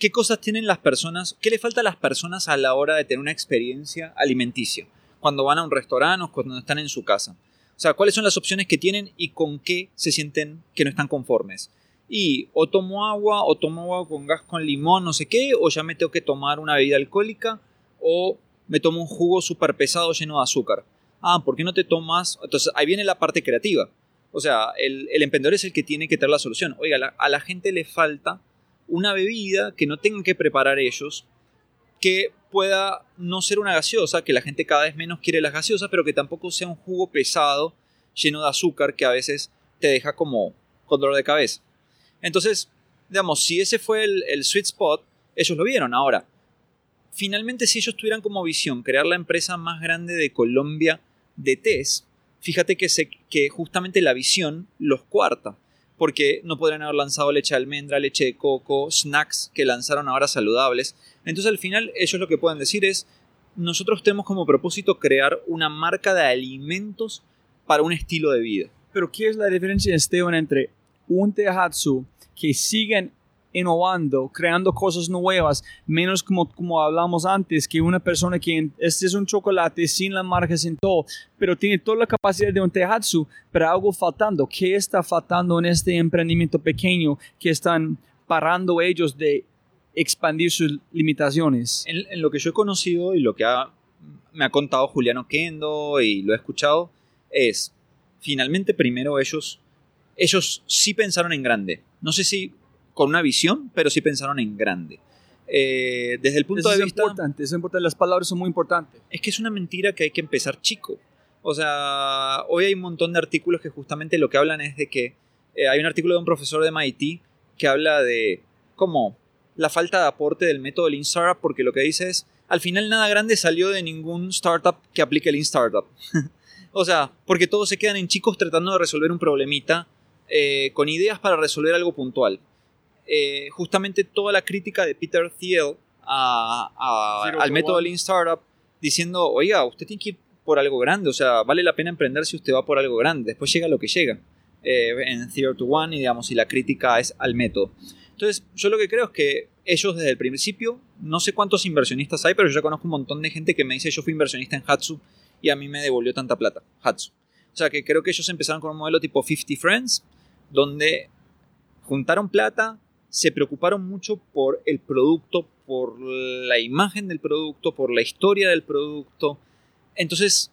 ¿qué cosas tienen las personas, qué le falta a las personas a la hora de tener una experiencia alimenticia? Cuando van a un restaurante o cuando están en su casa. O sea, ¿cuáles son las opciones que tienen y con qué se sienten que no están conformes? Y o tomo agua, o tomo agua con gas con limón, no sé qué, o ya me tengo que tomar una bebida alcohólica, o me tomo un jugo súper pesado lleno de azúcar. Ah, ¿por qué no te tomas? Entonces ahí viene la parte creativa. O sea, el, emprendedor es el que tiene que tener la solución. Oiga, a la gente le falta una bebida que no tengan que preparar ellos, que pueda no ser una gaseosa, que la gente cada vez menos quiere las gaseosas, pero que tampoco sea un jugo pesado, lleno de azúcar, que a veces te deja como con dolor de cabeza. Entonces, digamos, si ese fue el, sweet spot, ellos lo vieron. Ahora, finalmente si ellos tuvieran como visión crear la empresa más grande de Colombia de test, fíjate que, que justamente la visión los cuarta, porque no podrían haber lanzado leche de almendra, leche de coco, snacks que lanzaron ahora saludables. Entonces al final ellos lo que pueden decir es, nosotros tenemos como propósito crear una marca de alimentos para un estilo de vida. Pero ¿qué es la diferencia, Esteban, entre un Tehatsu que siguen innovando, creando cosas nuevas, menos como, como hablamos antes, que una persona que este es un chocolate sin la marca, sin todo, pero tiene toda la capacidad de un Tehatsu, pero algo faltando. ¿Qué está faltando en este emprendimiento pequeño que están parando ellos de expandir sus limitaciones? En, lo que yo he conocido y lo que me ha contado Juliano Kendo y lo he escuchado, es finalmente primero ellos, ellos sí pensaron en grande. No sé si con una visión, pero sí pensaron en grande. Eh, desde el punto de vista... Importante, es importante, las palabras son muy importantes. Es que es una mentira que hay que empezar chico. O sea, hoy hay un montón de artículos que justamente lo que hablan es de que eh, hay un artículo de un profesor de MIT que habla de cómo la falta de aporte del método Lean Startup, porque lo que dice es, al final nada grande salió de ningún startup que aplique Lean Startup. o sea, porque todos se quedan en chicos tratando de resolver un problemita eh, con ideas para resolver algo puntual. Eh, justamente toda la crítica de Peter Thiel al método Lean Startup diciendo, oiga, usted tiene que ir por algo grande, o sea, vale la pena emprender si usted va por algo grande, después llega lo que llega eh, en Zero to One y digamos, y la crítica es al método. Entonces, yo lo que creo es que ellos desde el principio, no sé cuántos inversionistas hay, pero yo ya conozco un montón de gente que me dice, yo fui inversionista en Hatsu y a mí me devolvió tanta plata, Hatsu. O sea, que creo que ellos empezaron con un modelo tipo 50 Friends, donde juntaron plata, se preocuparon mucho por el producto, por la imagen del producto, por la historia del producto. Entonces,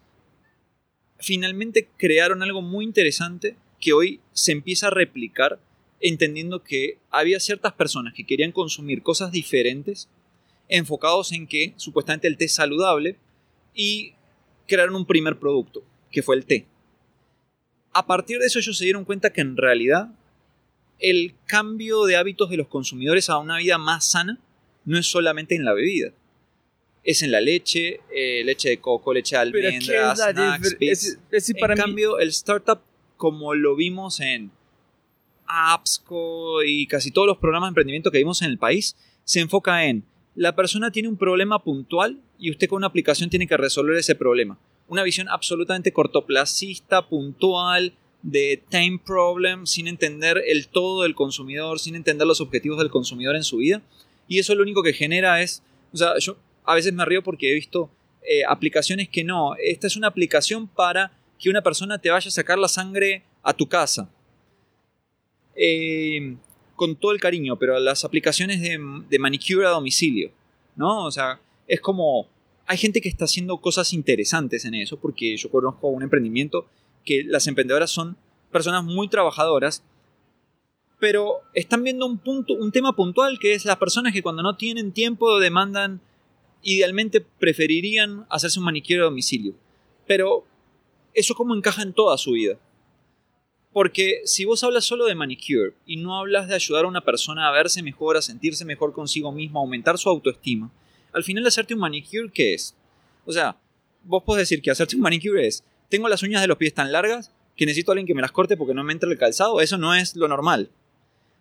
finalmente crearon algo muy interesante que hoy se empieza a replicar entendiendo que había ciertas personas que querían consumir cosas diferentes enfocados en que supuestamente el té es saludable y crearon un primer producto, que fue el té. A partir de eso ellos se dieron cuenta que en realidad el cambio de hábitos de los consumidores a una vida más sana no es solamente en la bebida. Es en la leche, eh, leche de coco, leche de almendras, snacks, En cambio, el startup, como lo vimos en Appsco y casi todos los programas de emprendimiento que vimos en el país, se enfoca en la persona tiene un problema puntual y usted con una aplicación tiene que resolver ese problema. Una visión absolutamente cortoplacista, puntual, de time problem, sin entender el todo del consumidor, sin entender los objetivos del consumidor en su vida. Y eso lo único que genera es, o sea, yo a veces me río porque he visto eh, aplicaciones que no, esta es una aplicación para que una persona te vaya a sacar la sangre a tu casa. Eh, con todo el cariño, pero las aplicaciones de, de manicure a domicilio, ¿no? O sea, es como, hay gente que está haciendo cosas interesantes en eso, porque yo conozco un emprendimiento que las emprendedoras son personas muy trabajadoras, pero están viendo un, punto, un tema puntual que es las personas que cuando no tienen tiempo demandan, idealmente preferirían hacerse un manicure a domicilio. Pero eso cómo encaja en toda su vida. Porque si vos hablas solo de manicure y no hablas de ayudar a una persona a verse mejor, a sentirse mejor consigo misma, a aumentar su autoestima, al final hacerte un manicure, ¿qué es? O sea, vos podés decir que hacerte un manicure es tengo las uñas de los pies tan largas que necesito a alguien que me las corte porque no me entra el calzado. Eso no es lo normal.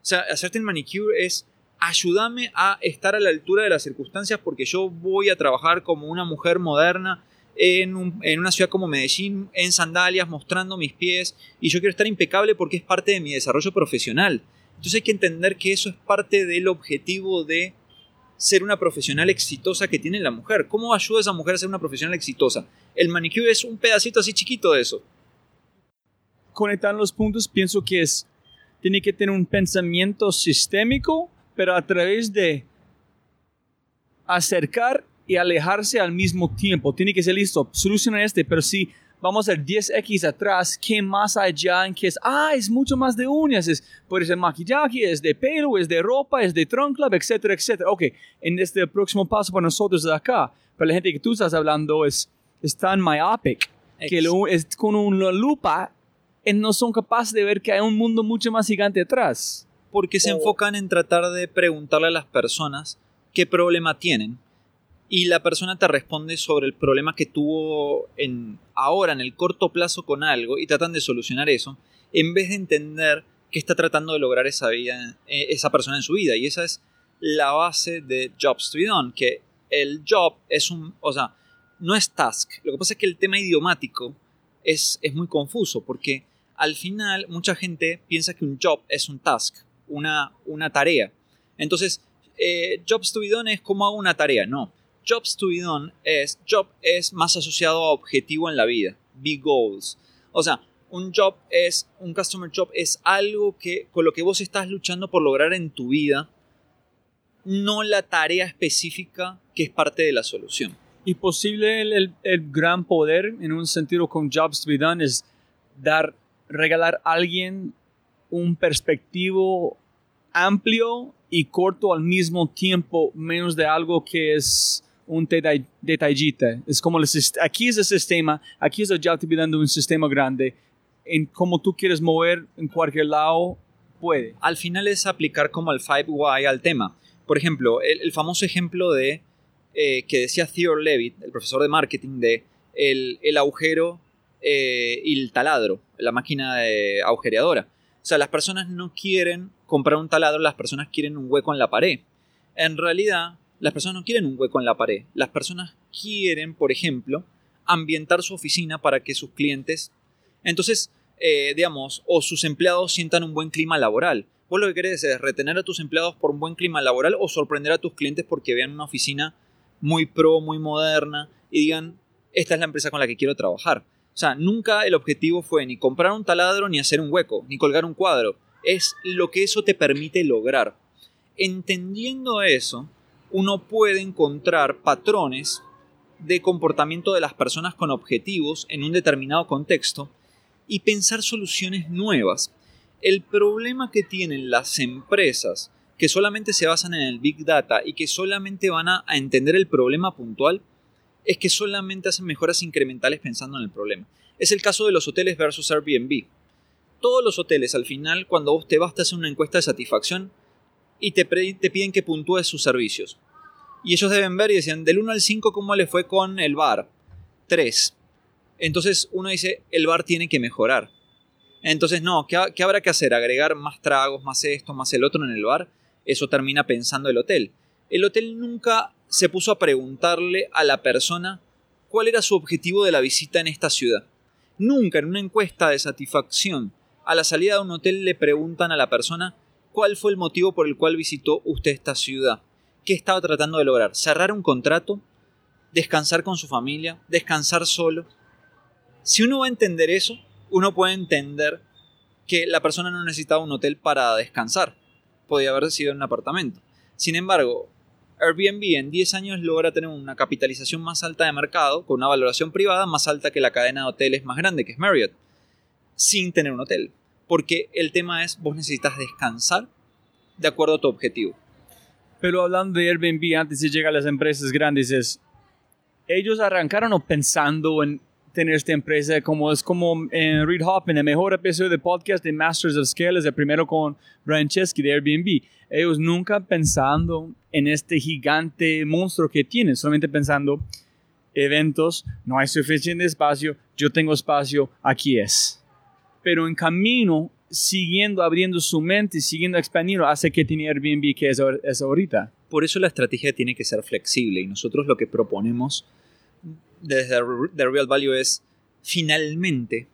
O sea, hacerte el manicure es ayúdame a estar a la altura de las circunstancias porque yo voy a trabajar como una mujer moderna en, un- en una ciudad como Medellín en sandalias mostrando mis pies y yo quiero estar impecable porque es parte de mi desarrollo profesional. Entonces hay que entender que eso es parte del objetivo de ser una profesional exitosa que tiene la mujer. ¿Cómo ayuda a esa mujer a ser una profesional exitosa? El manicure es un pedacito así chiquito de eso. conectar los puntos, pienso que es, tiene que tener un pensamiento sistémico, pero a través de acercar y alejarse al mismo tiempo. Tiene que ser listo, solucionar este, pero si vamos a hacer 10x atrás, ¿qué más allá? En qué es, ah, es mucho más de uñas, es, puede ser maquillaje, es de pelo, es de ropa, es de trunk club, etcétera, etcétera. Ok, en este próximo paso para nosotros de acá, para la gente que tú estás hablando es, es tan myopic que lo- es con una lupa no son capaces de ver que hay un mundo mucho más gigante atrás. porque se Oh. enfocan en tratar de preguntarle a las personas qué problema tienen y la persona te responde sobre el problema que tuvo en ahora en el corto plazo con algo y tratan de solucionar eso en vez de entender qué está tratando de lograr esa vida eh, esa persona en su vida y esa es la base de jobs to be done que el job es un o sea no es task lo que pasa es que el tema idiomático es, es muy confuso porque al final mucha gente piensa que un job es un task, una, una tarea. Entonces, eh, jobs to be done es como hago una tarea. No, jobs to be done es, job es más asociado a objetivo en la vida, big goals. O sea, un job es, un customer job es algo que con lo que vos estás luchando por lograr en tu vida, no la tarea específica que es parte de la solución. Y posible el, el- el gran poder en un sentido con Jobs to be Done es dar, regalar a alguien un perspectivo amplio y corto al mismo tiempo, menos de algo que es un deta- detallita. Es como el, aquí es el sistema, aquí es el be Done de un sistema grande. En cómo tú quieres mover en cualquier lado, puede. al final es aplicar como el 5Y al tema. Por ejemplo, el, el famoso ejemplo de eh, que decía Theodore Levitt, el profesor de marketing, de el, el agujero eh, y el taladro, la máquina de agujereadora. O sea, las personas no quieren comprar un taladro, las personas quieren un hueco en la pared. En realidad, las personas no quieren un hueco en la pared. Las personas quieren, por ejemplo, ambientar su oficina para que sus clientes entonces, eh, digamos, o sus empleados sientan un buen clima laboral. Vos lo que querés es retener a tus empleados por un buen clima laboral o sorprender a tus clientes porque vean una oficina muy pro, muy moderna y digan, esta es la empresa con la que quiero trabajar. O sea, nunca el objetivo fue ni comprar un taladro ni hacer un hueco, ni colgar un cuadro. Es lo que eso te permite lograr. Entendiendo eso, uno puede encontrar patrones de comportamiento de las personas con objetivos en un determinado contexto y pensar soluciones nuevas. El problema que tienen las empresas que solamente se basan en el Big Data y que solamente van a, entender el problema puntual es que solamente hacen mejoras incrementales pensando en el problema. Es el caso de los hoteles versus Airbnb. Todos los hoteles al final, cuando vos te vas, te hacen una encuesta de satisfacción y te, te piden que puntúes sus servicios. Y ellos deben ver y decían, del 1 al 5, ¿cómo le fue con el bar? 3. Entonces uno dice, el bar tiene que mejorar. Entonces, no, ¿qué, qué habrá que hacer? ¿Agregar más tragos, más esto, más el otro en el bar? Eso termina pensando el hotel. El hotel nunca se puso a preguntarle a la persona cuál era su objetivo de la visita en esta ciudad. Nunca en una encuesta de satisfacción a la salida de un hotel le preguntan a la persona cuál fue el motivo por el cual visitó usted esta ciudad. ¿Qué estaba tratando de lograr? ¿Cerrar un contrato? ¿Descansar con su familia? ¿Descansar solo? Si uno va a entender eso, uno puede entender que la persona no necesitaba un hotel para descansar. Podía haber sido un apartamento. Sin embargo, Airbnb en 10 años logra tener una capitalización más alta de mercado, con una valoración privada más alta que la cadena de hoteles más grande, que es Marriott, sin tener un hotel. Porque el tema es, vos necesitas descansar de acuerdo a tu objetivo. Pero hablando de Airbnb, antes de llegar a las empresas grandes, es, ellos arrancaron pensando en tener esta empresa como es como en Reed Hoffman, el mejor episodio de podcast de Masters of Scale es el primero con Brian Chesky de Airbnb. Ellos nunca pensando en este gigante monstruo que tienen, solamente pensando eventos, no hay suficiente espacio, yo tengo espacio, aquí es. Pero en camino, siguiendo abriendo su mente, siguiendo expandiendo, hace que tiene Airbnb que es, es ahorita. Por eso la estrategia tiene que ser flexible y nosotros lo que proponemos desde The Real Value es, finalmente,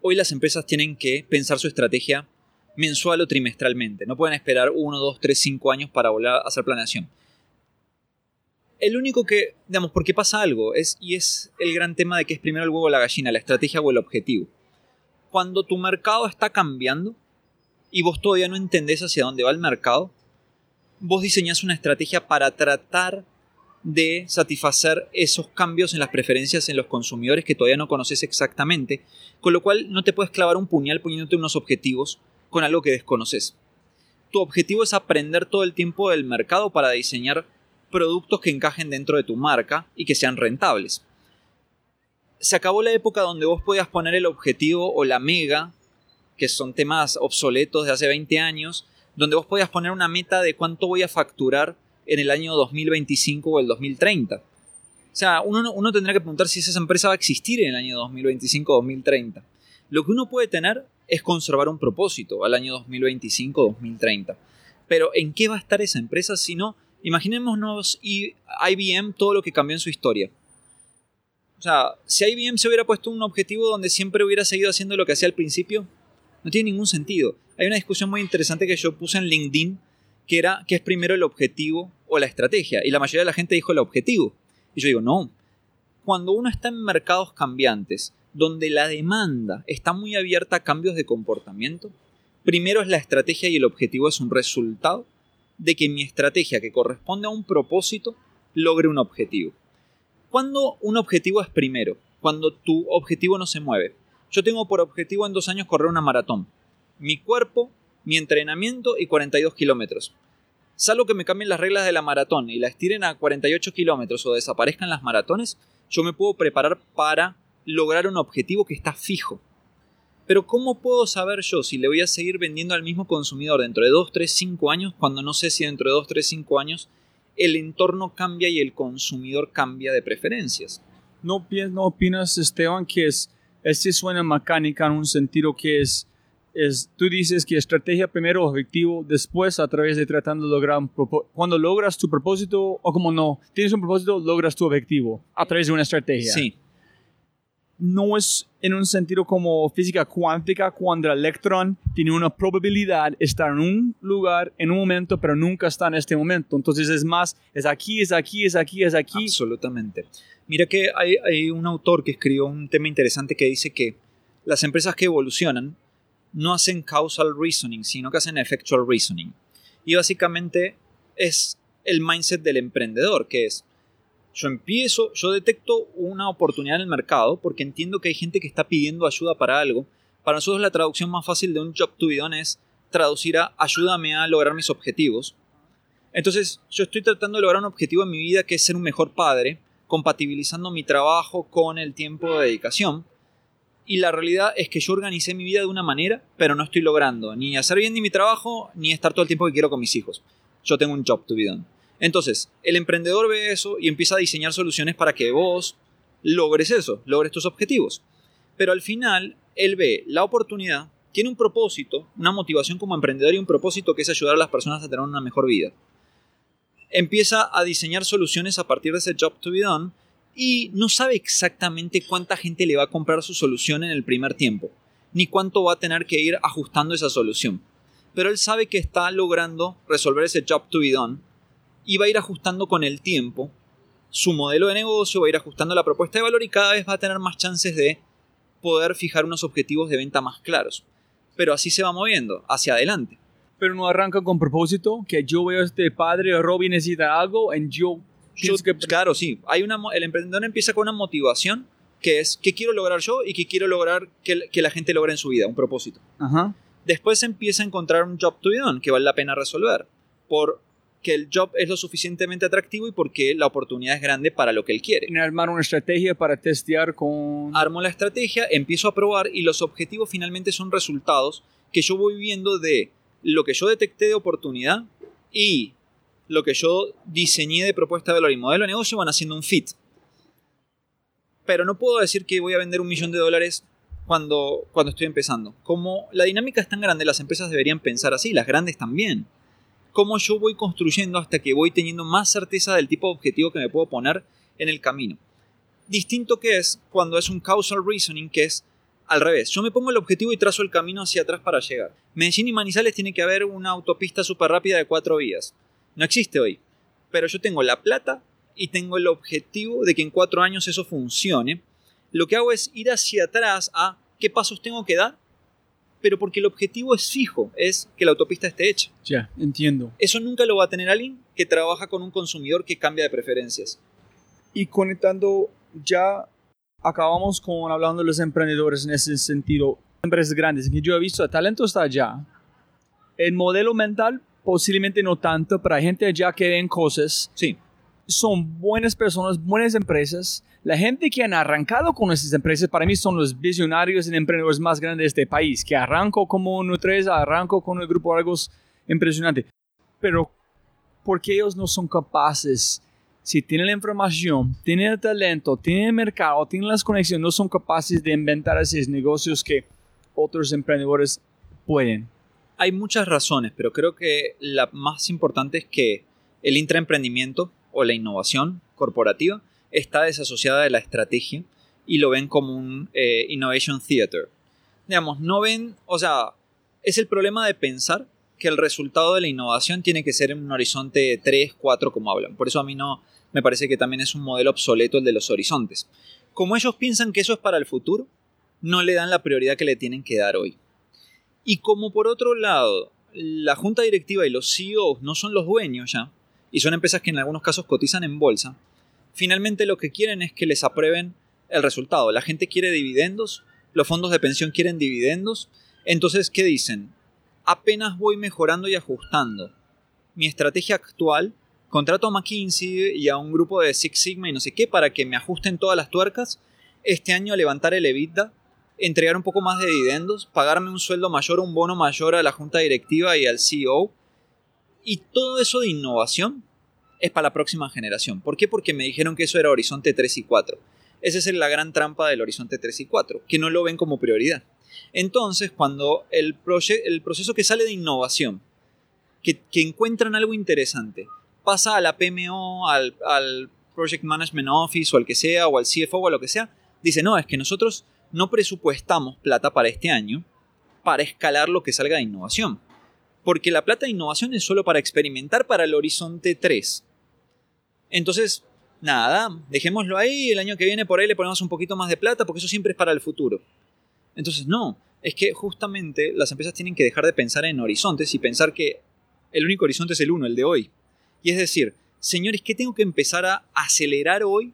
hoy las empresas tienen que pensar su estrategia mensual o trimestralmente. No pueden esperar 1, 2, 3, 5 años para volver a hacer planeación. El único que, digamos, porque pasa algo, es, y es el gran tema de que es primero el huevo o la gallina, la estrategia o el objetivo. Cuando tu mercado está cambiando y vos todavía no entendés hacia dónde va el mercado, vos diseñás una estrategia para tratar de satisfacer esos cambios en las preferencias en los consumidores que todavía no conoces exactamente, con lo cual no te puedes clavar un puñal poniéndote unos objetivos con algo que desconoces. Tu objetivo es aprender todo el tiempo del mercado para diseñar productos que encajen dentro de tu marca y que sean rentables. Se acabó la época donde vos podías poner el objetivo o la mega, que son temas obsoletos de hace 20 años, donde vos podías poner una meta de cuánto voy a facturar en el año 2025 o el 2030. O sea, uno, uno tendrá que preguntar si esa empresa va a existir en el año 2025 o 2030. Lo que uno puede tener es conservar un propósito al año 2025 o 2030. Pero ¿en qué va a estar esa empresa si no? Imaginémonos IBM todo lo que cambió en su historia. O sea, si IBM se hubiera puesto un objetivo donde siempre hubiera seguido haciendo lo que hacía al principio, no tiene ningún sentido. Hay una discusión muy interesante que yo puse en LinkedIn, que era qué es primero el objetivo o la estrategia. Y la mayoría de la gente dijo el objetivo. Y yo digo, no. Cuando uno está en mercados cambiantes, donde la demanda está muy abierta a cambios de comportamiento, primero es la estrategia y el objetivo es un resultado de que mi estrategia que corresponde a un propósito logre un objetivo. Cuando un objetivo es primero, cuando tu objetivo no se mueve. Yo tengo por objetivo en dos años correr una maratón. Mi cuerpo, mi entrenamiento y 42 kilómetros. Salvo que me cambien las reglas de la maratón y la estiren a 48 kilómetros o desaparezcan las maratones, yo me puedo preparar para lograr un objetivo que está fijo. Pero ¿cómo puedo saber yo si le voy a seguir vendiendo al mismo consumidor dentro de 2, 3, 5 años cuando no sé si dentro de 2, 3, 5 años el entorno cambia y el consumidor cambia de preferencias? ¿No, no opinas, Esteban, que es, este suena mecánica en un sentido que es, es, tú dices que estrategia primero, objetivo, después a través de tratando de lograr un Cuando logras tu propósito, o como no, tienes un propósito, logras tu objetivo a través de una estrategia. Sí no es en un sentido como física cuántica cuando el electrón tiene una probabilidad de estar en un lugar en un momento pero nunca está en este momento. Entonces es más es aquí es aquí es aquí es aquí. Absolutamente. Mira que hay, hay un autor que escribió un tema interesante que dice que las empresas que evolucionan no hacen causal reasoning sino que hacen effectual reasoning. Y básicamente es el mindset del emprendedor que es yo empiezo, yo detecto una oportunidad en el mercado porque entiendo que hay gente que está pidiendo ayuda para algo. Para nosotros la traducción más fácil de un job to be done es traducir a ayúdame a lograr mis objetivos. Entonces yo estoy tratando de lograr un objetivo en mi vida que es ser un mejor padre, compatibilizando mi trabajo con el tiempo de dedicación. Y la realidad es que yo organicé mi vida de una manera, pero no estoy logrando ni hacer bien ni mi trabajo, ni estar todo el tiempo que quiero con mis hijos. Yo tengo un job to be done. Entonces, el emprendedor ve eso y empieza a diseñar soluciones para que vos logres eso, logres tus objetivos. Pero al final, él ve la oportunidad, tiene un propósito, una motivación como emprendedor y un propósito que es ayudar a las personas a tener una mejor vida. Empieza a diseñar soluciones a partir de ese job to be done y no sabe exactamente cuánta gente le va a comprar su solución en el primer tiempo, ni cuánto va a tener que ir ajustando esa solución. Pero él sabe que está logrando resolver ese job to be done y va a ir ajustando con el tiempo su modelo de negocio, va a ir ajustando la propuesta de valor y cada vez va a tener más chances de poder fijar unos objetivos de venta más claros. Pero así se va moviendo, hacia adelante. Pero no arranca con propósito, que yo veo a este padre, Robin necesita algo, y yo... que... Claro, sí. Hay una, el emprendedor empieza con una motivación que es qué quiero lograr yo y qué quiero lograr que, que la gente logre en su vida, un propósito. Ajá. Después empieza a encontrar un job to be done que vale la pena resolver por que el job es lo suficientemente atractivo y porque la oportunidad es grande para lo que él quiere. Armar una estrategia para testear con... Armo la estrategia, empiezo a probar y los objetivos finalmente son resultados que yo voy viendo de lo que yo detecté de oportunidad y lo que yo diseñé de propuesta de valor y modelo de negocio van haciendo un fit. Pero no puedo decir que voy a vender un millón de dólares cuando, cuando estoy empezando. Como la dinámica es tan grande, las empresas deberían pensar así, las grandes también cómo yo voy construyendo hasta que voy teniendo más certeza del tipo de objetivo que me puedo poner en el camino. Distinto que es cuando es un causal reasoning, que es al revés. Yo me pongo el objetivo y trazo el camino hacia atrás para llegar. Medellín y Manizales tiene que haber una autopista súper rápida de cuatro vías. No existe hoy. Pero yo tengo la plata y tengo el objetivo de que en cuatro años eso funcione. Lo que hago es ir hacia atrás a qué pasos tengo que dar, pero porque el objetivo es fijo, es que la autopista esté hecha. Ya, entiendo. Eso nunca lo va a tener alguien que trabaja con un consumidor que cambia de preferencias. Y conectando ya acabamos con hablando de los emprendedores en ese sentido, empresas grandes, que yo he visto, el talento está allá. El modelo mental posiblemente no tanto, pero hay gente allá que ven cosas. Sí. Son buenas personas, buenas empresas. La gente que han arrancado con esas empresas, para mí son los visionarios y emprendedores más grandes de este país, que arranco como Nutresa, arranco con el grupo Argos, impresionante. Pero, ¿por qué ellos no son capaces si tienen la información, tienen el talento, tienen el mercado, tienen las conexiones, no son capaces de inventar esos negocios que otros emprendedores pueden. Hay muchas razones, pero creo que la más importante es que el intraemprendimiento o la innovación corporativa está desasociada de la estrategia y lo ven como un eh, innovation theater. Digamos, no ven, o sea, es el problema de pensar que el resultado de la innovación tiene que ser en un horizonte de 3, 4 como hablan. Por eso a mí no me parece que también es un modelo obsoleto el de los horizontes. Como ellos piensan que eso es para el futuro, no le dan la prioridad que le tienen que dar hoy. Y como por otro lado, la junta directiva y los CEOs no son los dueños ya, y son empresas que en algunos casos cotizan en bolsa, finalmente lo que quieren es que les aprueben el resultado. La gente quiere dividendos, los fondos de pensión quieren dividendos, entonces, ¿qué dicen? apenas voy mejorando y ajustando mi estrategia actual, contrato a McKinsey y a un grupo de Six Sigma y no sé qué para que me ajusten todas las tuercas, este año levantar el EBITDA, entregar un poco más de dividendos, pagarme un sueldo mayor un bono mayor a la junta directiva y al CEO. Y todo eso de innovación es para la próxima generación. ¿Por qué? Porque me dijeron que eso era Horizonte 3 y 4. Esa es la gran trampa del Horizonte 3 y 4, que no lo ven como prioridad. Entonces, cuando el, el proceso que sale de innovación, que, encuentran algo interesante, pasa a la PMO, al, al Project Management Office o al que sea, o al CFO o a lo que sea, dice, no, es que nosotros no presupuestamos plata para este año para escalar lo que salga de innovación. Porque la plata de innovación es solo para experimentar para el horizonte 3. Entonces, nada, dejémoslo ahí, el año que viene por ahí le ponemos un poquito más de plata porque eso siempre es para el futuro. Entonces, no, es que justamente las empresas tienen que dejar de pensar en horizontes y pensar que el único horizonte es el uno, el de hoy. Y es decir, señores, ¿qué tengo que empezar a acelerar hoy?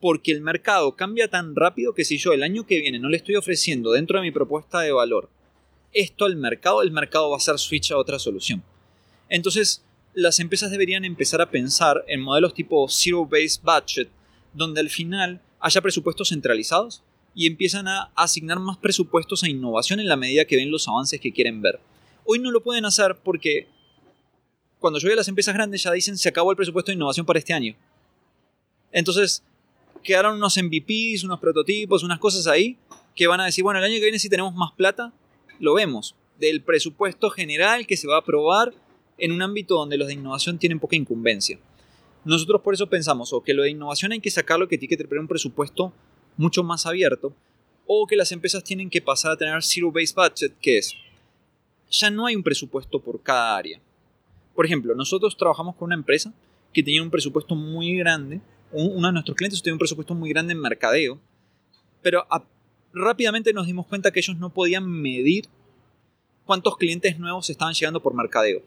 Porque el mercado cambia tan rápido que si yo el año que viene no le estoy ofreciendo dentro de mi propuesta de valor esto al mercado, el mercado va a hacer switch a otra solución. Entonces, las empresas deberían empezar a pensar en modelos tipo zero-based budget, donde al final haya presupuestos centralizados y empiezan a asignar más presupuestos a innovación en la medida que ven los avances que quieren ver. Hoy no lo pueden hacer porque cuando yo veo a las empresas grandes ya dicen se acabó el presupuesto de innovación para este año. Entonces quedaron unos MVPs, unos prototipos, unas cosas ahí que van a decir, bueno, el año que viene si tenemos más plata, lo vemos. Del presupuesto general que se va a aprobar en un ámbito donde los de innovación tienen poca incumbencia. Nosotros por eso pensamos que lo de innovación hay que sacarlo que tiene que tener un presupuesto mucho más abierto, o que las empresas tienen que pasar a tener zero-based budget, que es, ya no hay un presupuesto por cada área. Por ejemplo, nosotros trabajamos con una empresa que tenía un presupuesto muy grande, uno de nuestros clientes tenía un presupuesto muy grande en mercadeo, pero rápidamente nos dimos cuenta que ellos no podían medir cuántos clientes nuevos estaban llegando por mercadeo.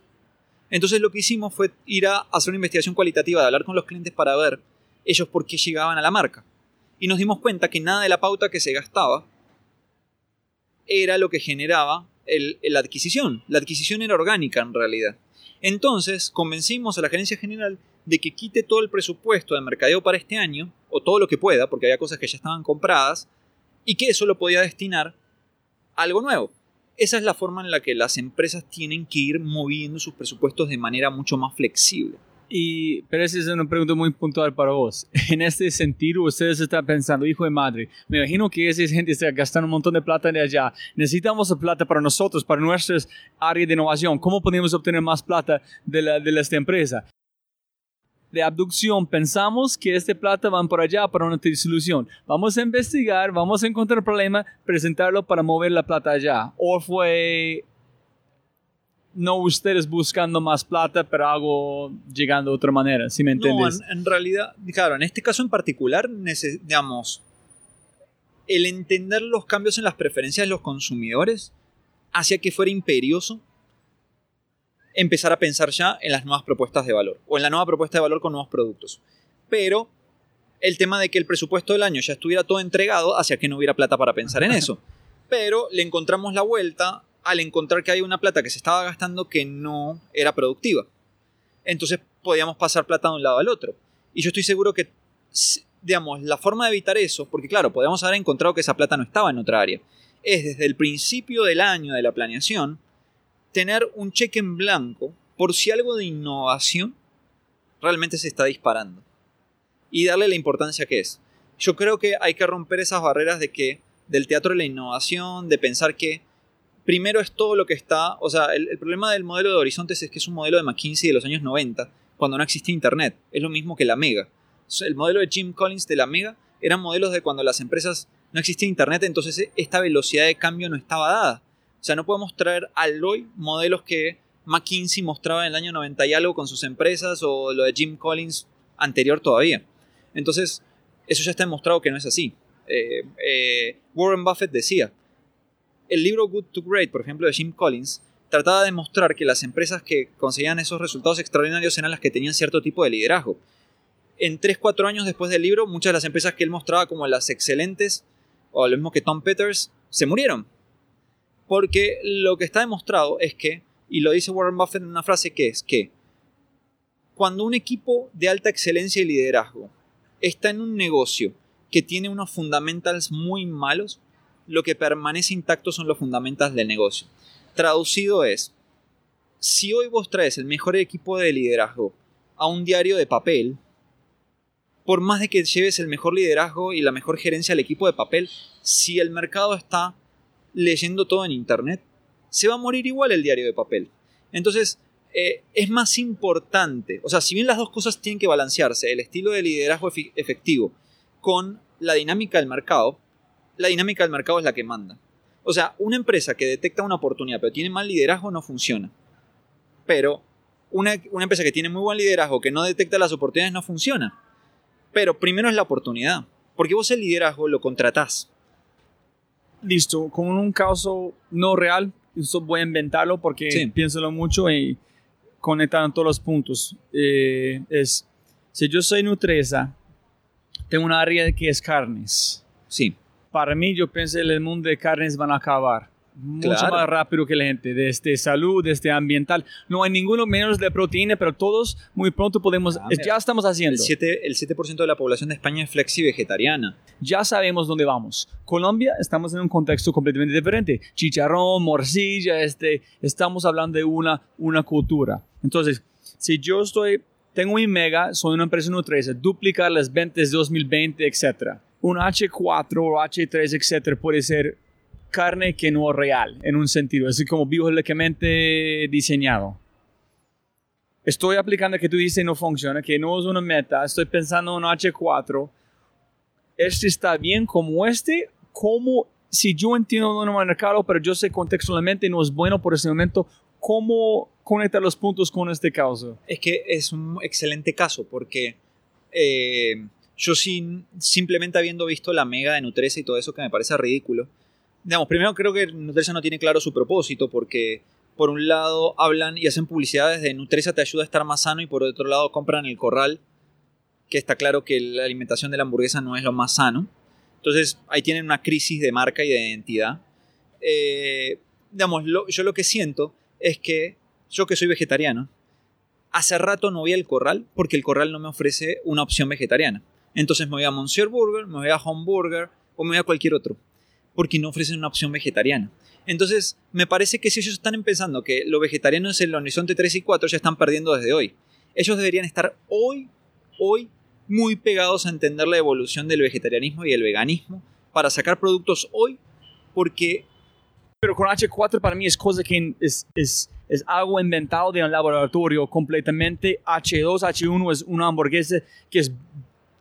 Entonces lo que hicimos fue ir a hacer una investigación cualitativa, de hablar con los clientes para ver ellos por qué llegaban a la marca y nos dimos cuenta que nada de la pauta que se gastaba era lo que generaba la adquisición. La adquisición era orgánica en realidad. Entonces convencimos a la gerencia general de que quite todo el presupuesto de mercadeo para este año, o todo lo que pueda, porque había cosas que ya estaban compradas, y que eso lo podía destinar a algo nuevo. Esa es la forma en la que las empresas tienen que ir moviendo sus presupuestos de manera mucho más flexible. Y, pero esa es una pregunta muy puntual para vos. En este sentido, ustedes están pensando, hijo de madre, me imagino que esa gente está gastando un montón de plata de allá. Necesitamos plata para nosotros, para nuestras áreas de innovación. ¿Cómo podemos obtener más plata de, de esta empresa? De abducción, pensamos que este plata van por allá para una solución. Vamos a investigar, vamos a encontrar el problema, presentarlo para mover la plata allá. O fue no ustedes buscando más plata, pero algo llegando de otra manera, si me entiendes? No, en, en, realidad, claro, en este caso en particular, digamos, el entender los cambios en las preferencias de los consumidores hacía que fuera imperioso empezar a pensar ya en las nuevas propuestas de valor o en la nueva propuesta de valor con nuevos productos. Pero el tema de que el presupuesto del año ya estuviera todo entregado hacía que no hubiera plata para pensar en eso. Pero le encontramos la vuelta al encontrar que hay una plata que se estaba gastando que no era productiva. Entonces podíamos pasar plata de un lado al otro. Y yo estoy seguro que, digamos, la forma de evitar eso, porque claro, podemos haber encontrado que esa plata no estaba en otra área, es desde el principio del año de la planeación tener un cheque en blanco por si algo de innovación realmente se está disparando. Y darle la importancia que es. Yo creo que hay que romper esas barreras de que del teatro de la innovación, de pensar que primero es todo lo que está, o sea, el, problema del modelo de Horizontes es que es un modelo de McKinsey de los años 90, cuando no existía Internet. Es lo mismo que la Mega. El modelo de Jim Collins de la Mega eran modelos de cuando las empresas no existía Internet, entonces esta velocidad de cambio no estaba dada. O sea, no podemos traer al hoy modelos que McKinsey mostraba en el año 90 y algo con sus empresas o lo de Jim Collins anterior todavía. Entonces, eso ya está demostrado que no es así. Eh, eh, Warren Buffett decía, el libro Good to Great, por ejemplo, de Jim Collins, trataba de mostrar que las empresas que conseguían esos resultados extraordinarios eran las que tenían cierto tipo de liderazgo. En 3-4 años después del libro, muchas de las empresas que él mostraba como las excelentes, o lo mismo que Tom Peters, se murieron. Porque lo que está demostrado es que, y lo dice Warren Buffett en una frase que es que cuando un equipo de alta excelencia y liderazgo está en un negocio que tiene unos fundamentals muy malos, lo que permanece intacto son los fundamentals del negocio. Traducido es, si hoy vos traes el mejor equipo de liderazgo a un diario de papel, por más de que lleves el mejor liderazgo y la mejor gerencia al equipo de papel, si el mercado está leyendo todo en Internet, se va a morir igual el diario de papel. Entonces, eh, es más importante, o sea, si bien las dos cosas tienen que balancearse, el estilo de liderazgo efectivo con la dinámica del mercado, la dinámica del mercado es la que manda. O sea, una empresa que detecta una oportunidad pero tiene mal liderazgo no funciona. Pero una, una empresa que tiene muy buen liderazgo que no detecta las oportunidades no funciona. Pero primero es la oportunidad. Porque vos el liderazgo lo contratás listo, con un caso no real, eso voy a inventarlo porque sí. piénsalo mucho y conectar todos los puntos. Eh, es, si yo soy nutresa, tengo una área que es carnes. Sí. Para mí, yo pienso que el mundo de carnes van a acabar mucho más rápido que la gente, desde este salud, desde este ambiental. No hay ninguno menos de proteína, pero todos muy pronto podemos, ah, ya estamos haciendo. El 7%, el 7 de la población de España es flexi-vegetariana. Ya sabemos dónde vamos. Colombia, estamos en un contexto completamente diferente. Chicharrón, morcilla, este, estamos hablando de una, una cultura. Entonces, si yo estoy, tengo mi mega, soy una empresa nutricia, duplicar las ventas 2020, etc. Un H4 o H3, etc. puede ser carne que no es real, en un sentido, es como biológicamente diseñado. Estoy aplicando que tú dices no funciona, que no es una meta, estoy pensando en H4. Este está bien como este, como si yo entiendo un mercado, pero yo sé contextualmente no es bueno por ese momento, ¿cómo conectar los puntos con este caso? Es que es un excelente caso porque eh, yo sin, simplemente habiendo visto la mega de Nutresa y todo eso que me parece ridículo, digamos, primero creo que Nutresa no tiene claro su propósito porque por un lado hablan y hacen publicidades de Nutresa te ayuda a estar más sano y por otro lado compran el corral, que está claro que la alimentación de la hamburguesa no es lo más sano. Entonces ahí tienen una crisis de marca y de identidad. Eh, digamos, yo lo que siento es que yo que soy vegetariano, hace rato no voy al corral porque el corral no me ofrece una opción vegetariana. Entonces me voy a Monsieur Burger, me voy a Home Burger o me voy a cualquier otro porque no ofrecen una opción vegetariana. Entonces, me parece que si ellos están pensando que lo vegetariano es el horizonte 3 y 4, ya están perdiendo desde hoy. Ellos deberían estar hoy, hoy, muy pegados a entender la evolución del vegetarianismo y el veganismo para sacar productos hoy, porque Pero con H4 para mí es cosa que es, es, es algo inventado de un laboratorio completamente. H2, H1 es una hamburguesa que es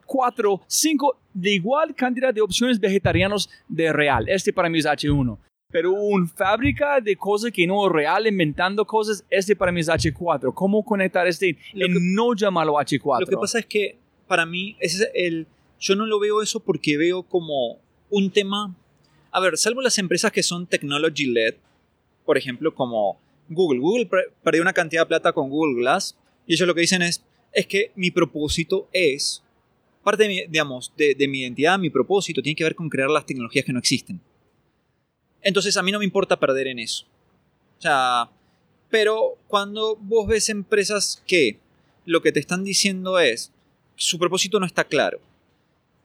4, 5 de igual cantidad de opciones vegetarianos de real. Este para mí es H1. Pero una fábrica de cosas que no es real, inventando cosas, este para mí es H4. ¿Cómo conectar este Lo y que- no llamarlo H4? Lo que pasa es que para mí ese es el yo no lo veo eso porque veo como un tema a ver, salvo las empresas que son technology led, por ejemplo, como Google. Google perdió una cantidad de plata con Google Glass y ellos lo que dicen es es que mi propósito es parte de mi, digamos, de, mi identidad, mi propósito tiene que ver con crear las tecnologías que no existen. Entonces a mí no me importa perder en eso. O sea, pero cuando vos ves empresas que lo que te están diciendo es, su propósito no está claro.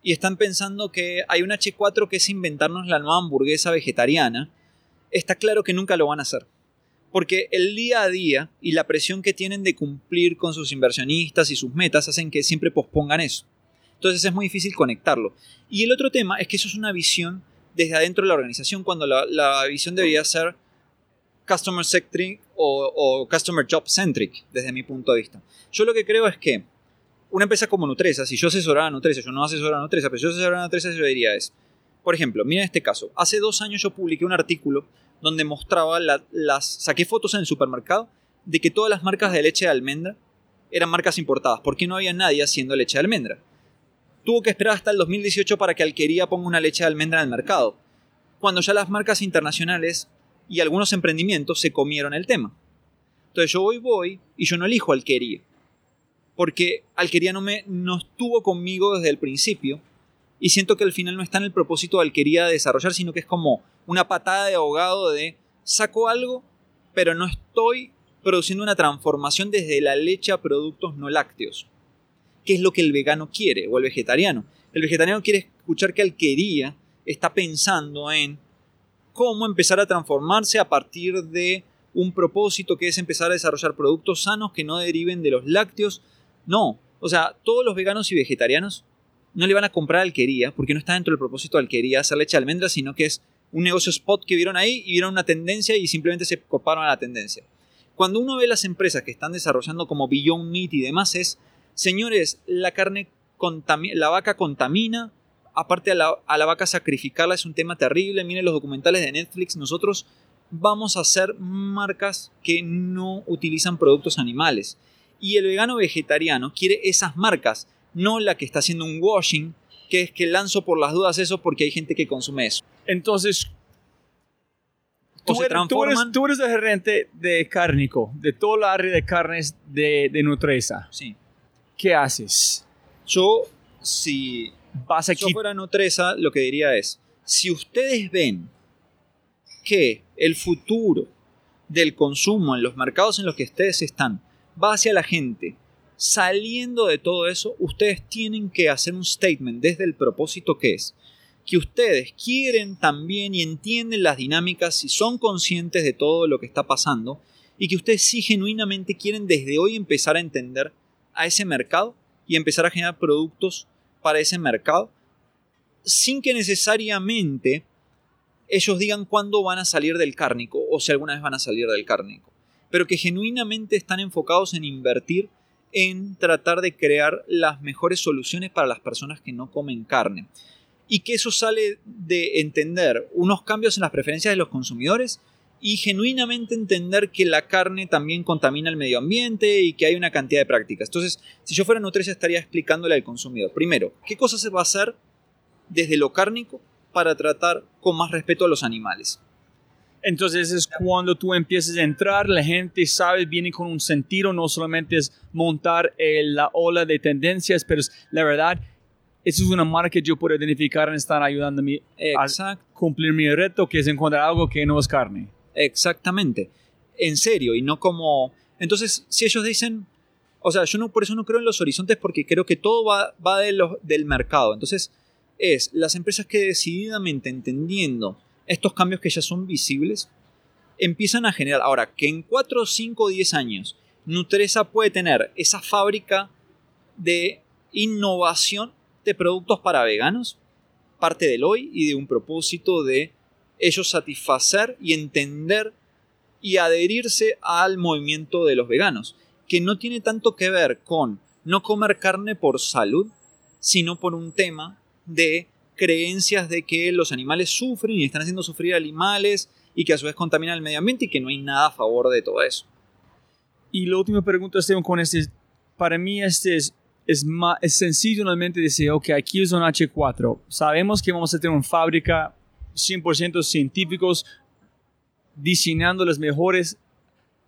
Y están pensando que hay un H4 que es inventarnos la nueva hamburguesa vegetariana. Está claro que nunca lo van a hacer. Porque el día a día y la presión que tienen de cumplir con sus inversionistas y sus metas hacen que siempre pospongan eso. Entonces es muy difícil conectarlo. Y el otro tema es que eso es una visión desde adentro de la organización cuando la, la visión debería ser customer centric o, customer job centric desde mi punto de vista. Yo lo que creo es que una empresa como Nutresa, si yo asesorara a Nutresa, yo no asesoro a Nutresa, pero si yo asesorara a Nutresa, yo diría es, por ejemplo, miren este caso, hace dos años yo publiqué un artículo donde mostraba la- las, saqué fotos en el supermercado de que todas las marcas de leche de almendra eran marcas importadas, porque no había nadie haciendo leche de almendra. Tuvo que esperar hasta el 2018 para que Alquería ponga una leche de almendra en el mercado, cuando ya las marcas internacionales y algunos emprendimientos se comieron el tema. Entonces yo voy, voy y yo no elijo Alquería. Porque Alquería no, me, no estuvo conmigo desde el principio. Y siento que al final no está en el propósito de Alquería de desarrollar, sino que es como una patada de ahogado de saco algo, pero no estoy produciendo una transformación desde la leche a productos no lácteos. ¿Qué es lo que el vegano quiere o el vegetariano? El vegetariano quiere escuchar que Alquería está pensando en cómo empezar a transformarse a partir de un propósito que es empezar a desarrollar productos sanos que no deriven de los lácteos. No, o sea, todos los veganos y vegetarianos no le van a comprar alquería porque no está dentro del propósito de alquería hacer leche de almendras, sino que es un negocio spot que vieron ahí y vieron una tendencia y simplemente se coparon a la tendencia. Cuando uno ve las empresas que están desarrollando como Beyond Meat y demás es, señores, la carne la vaca contamina, aparte a la, a la vaca sacrificarla es un tema terrible, miren los documentales de Netflix, nosotros vamos a hacer marcas que no utilizan productos animales. Y el vegano vegetariano quiere esas marcas, no la que está haciendo un washing, que es que lanzo por las dudas eso porque hay gente que consume eso. Entonces, O tú eres, tú, eres, transforman. tú eres el gerente de Cárnico, de toda la área de carnes de, de Nutresa. Sí. ¿Qué haces? Yo, si Vas a yo fuera Nutresa, lo que diría es, si ustedes ven que el futuro del consumo en los mercados en los que ustedes están va hacia la gente, saliendo de todo eso, ustedes tienen que hacer un statement desde el propósito que es que ustedes quieren también y entienden las dinámicas y son conscientes de todo lo que está pasando y que ustedes sí genuinamente quieren desde hoy empezar a entender a ese mercado y empezar a generar productos para ese mercado sin que necesariamente ellos digan cuándo van a salir del cárnico o si alguna vez van a salir del cárnico, pero que genuinamente están enfocados en invertir en tratar de crear las mejores soluciones para las personas que no comen carne. Y que eso sale de entender unos cambios en las preferencias de los consumidores y genuinamente entender que la carne también contamina el medio ambiente y que hay una cantidad de prácticas. Entonces, si yo fuera Nutricia estaría explicándole al consumidor, primero, qué cosas se va a hacer desde lo cárnico para tratar con más respeto a los animales. Entonces es cuando tú empiezas a entrar, la gente sabe, viene con un sentido, no solamente es montar eh, la ola de tendencias, pero es, la verdad, eso es una marca que yo puedo identificar en estar ayudando a, mí a cumplir mi reto, que es encontrar algo que no es carne. Exactamente. En serio, y no como... Entonces, si ellos dicen... O sea, yo no, por eso no creo en los horizontes porque creo que todo va, va de del mercado. Entonces, es las empresas que decididamente entendiendo estos cambios que ya son visibles, empiezan a generar. Ahora, que en 4, 5, 10 años Nutresa puede tener esa fábrica de innovación de productos para veganos, parte del hoy y de un propósito de ellos satisfacer y entender y adherirse al movimiento de los veganos, que no tiene tanto que ver con no comer carne por salud, sino por un tema de creencias de que los animales sufren y están haciendo sufrir animales y que a su vez contaminan el medio ambiente y que no hay nada a favor de todo eso. Y la última pregunta, Esteban, con este, para mí este es, es, más, es sencillo realmente decir, ok, aquí es un H4, sabemos que vamos a tener una fábrica 100% científicos diseñando los mejores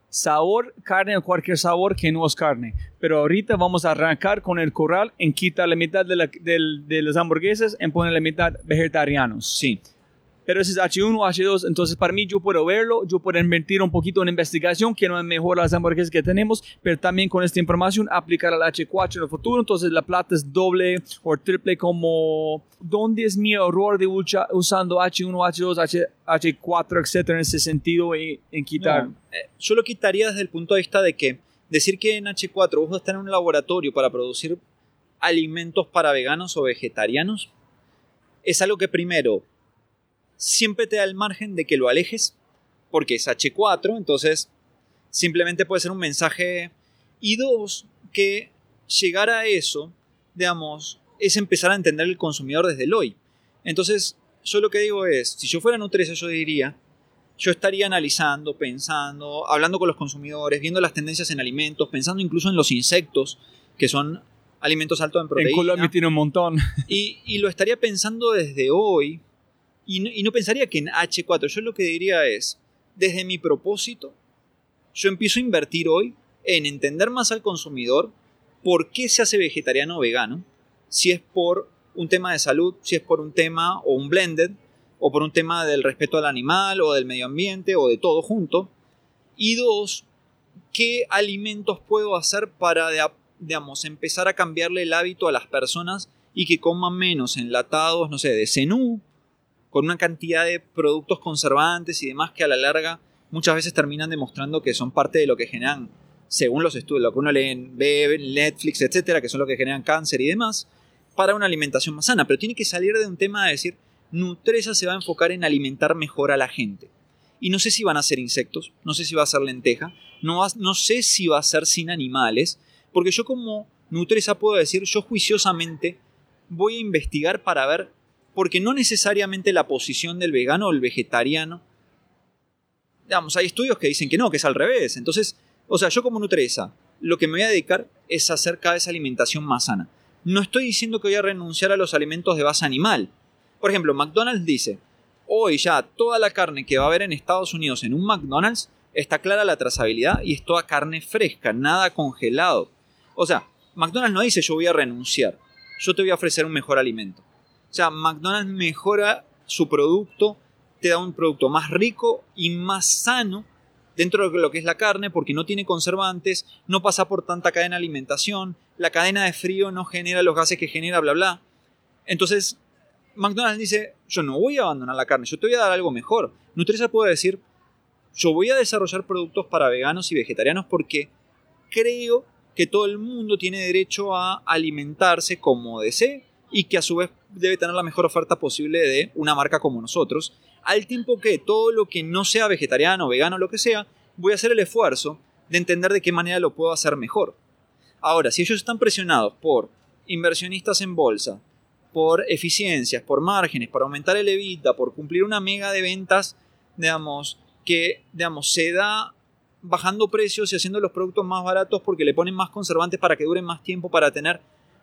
sabor, carne o cualquier sabor que no es carne. Pero ahorita vamos a arrancar con el corral en quitar la mitad de, la, de las hamburguesas en poner la mitad vegetarianos. Sí pero ese es H1, H2, entonces para mí yo puedo verlo, yo puedo invertir un poquito en investigación, que no es mejor las hamburguesas que tenemos, pero también con esta información aplicar al H4 en el futuro, entonces la plata es doble o triple como, ¿dónde es mi error de usando H1, H2, H, H4, etcétera, en ese sentido en, quitar? Eh, yo lo quitaría desde el punto de vista de que decir que en H4 vos vas a estar en un laboratorio para producir alimentos para veganos o vegetarianos, es algo que primero siempre te da el margen de que lo alejes, porque es H4, entonces simplemente puede ser un mensaje. Y dos, que llegar a eso, digamos, es empezar a entender el consumidor desde el hoy. Entonces, yo lo que digo es, si yo fuera Nutresa, yo diría, yo estaría analizando, pensando, hablando con los consumidores, viendo las tendencias en alimentos, pensando incluso en los insectos, que son alimentos altos en proteína. En Colombia tiene un montón. Y, y lo estaría pensando desde hoy, y no, pensaría que en H4, yo lo que diría es, desde mi propósito, yo empiezo a invertir hoy en entender más al consumidor por qué se hace vegetariano o vegano, si es por un tema de salud, si es por un tema o un blended, o por un tema del respeto al animal o del medio ambiente o de todo junto. Y dos, ¿qué alimentos puedo hacer para, digamos, empezar a cambiarle el hábito a las personas y que coman menos enlatados, no sé, de cenú, con una cantidad de productos conservantes y demás que a la larga muchas veces terminan demostrando que son parte de lo que generan, según los estudios, lo que uno lee en Netflix, etcétera, que son lo que generan cáncer y demás, para una alimentación más sana. Pero tiene que salir de un tema de decir, Nutresa se va a enfocar en alimentar mejor a la gente. Y no sé si van a ser insectos, no sé si va a ser lenteja, no, no sé si va a ser sin animales, porque yo como Nutresa puedo decir, yo juiciosamente voy a investigar para ver porque no necesariamente la posición del vegano o el vegetariano. Digamos, hay estudios que dicen que no, que es al revés. Entonces, o sea, yo como nutresa, lo que me voy a dedicar es hacer cada vez alimentación más sana. No estoy diciendo que voy a renunciar a los alimentos de base animal. Por ejemplo, McDonald's dice, hoy ya toda la carne que va a haber en Estados Unidos en un McDonald's está clara la trazabilidad y es toda carne fresca, nada congelado. O sea, McDonald's no dice yo voy a renunciar, yo te voy a ofrecer un mejor alimento. O sea, McDonald's mejora su producto, te da un producto más rico y más sano dentro de lo que es la carne porque no tiene conservantes, no pasa por tanta cadena de alimentación, la cadena de frío no genera los gases que genera, bla, bla. Entonces, McDonald's dice, yo no voy a abandonar la carne, yo te voy a dar algo mejor. Nutresa puede decir, yo voy a desarrollar productos para veganos y vegetarianos porque creo que todo el mundo tiene derecho a alimentarse como desee y que a su vez debe tener la mejor oferta posible de una marca como nosotros, al tiempo que todo lo que no sea vegetariano, vegano, lo que sea, voy a hacer el esfuerzo de entender de qué manera lo puedo hacer mejor. Ahora, si ellos están presionados por inversionistas en bolsa, por eficiencias, por márgenes, para aumentar el EBITDA, por cumplir una mega de ventas, digamos, que digamos, se da bajando precios y haciendo los productos más baratos porque le ponen más conservantes para que duren más tiempo, para tener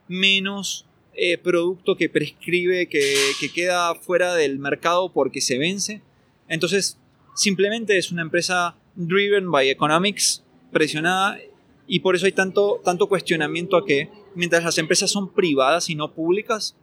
menos eh, producto que prescribe, que, queda fuera del mercado porque se vence. Entonces, simplemente es una empresa driven by economics, presionada, y por eso hay tanto, tanto cuestionamiento a que mientras las empresas son privadas y no públicas,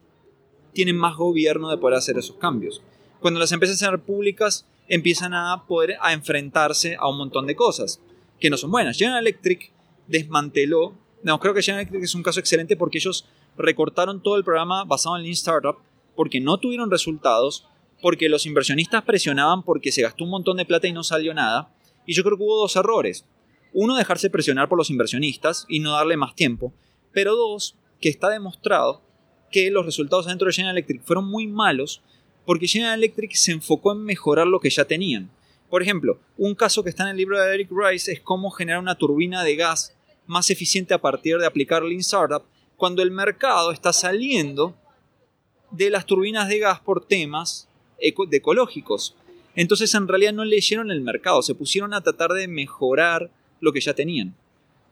tienen más gobierno de poder hacer esos cambios. Cuando las empresas son públicas, empiezan a poder a enfrentarse a un montón de cosas que no son buenas. General Electric desmanteló, no, creo que General Electric es un caso excelente porque ellos recortaron todo el programa basado en Lean Startup porque no tuvieron resultados, porque los inversionistas presionaban porque se gastó un montón de plata y no salió nada. Y yo creo que hubo dos errores. Uno, dejarse presionar por los inversionistas y no darle más tiempo. Pero dos, que está demostrado que los resultados dentro de General Electric fueron muy malos porque General Electric se enfocó en mejorar lo que ya tenían. Por ejemplo, un caso que está en el libro de Eric Rice es cómo generar una turbina de gas más eficiente a partir de aplicar Lean Startup cuando el mercado está saliendo de las turbinas de gas por temas ecológicos. Entonces en realidad no leyeron el mercado, se pusieron a tratar de mejorar lo que ya tenían.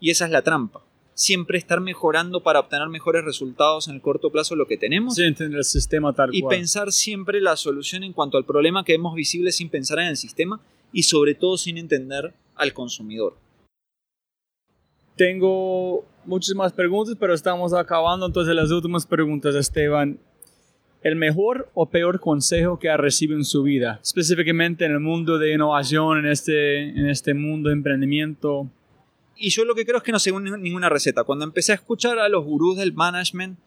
Y esa es la trampa. Siempre estar mejorando para obtener mejores resultados en el corto plazo lo que tenemos. Sí, entender el sistema tal y pensar siempre la solución en cuanto al problema que vemos visible sin pensar en el sistema y sobre todo sin entender al consumidor. Tengo muchas más preguntas, pero estamos acabando. Entonces las últimas preguntas, Esteban el mejor o peor consejo que ha recibido en su vida, específicamente en el mundo de innovación, en este, en este mundo de emprendimiento? Y yo lo que creo es que no sé ninguna receta. Cuando empecé a escuchar a los gurús del management,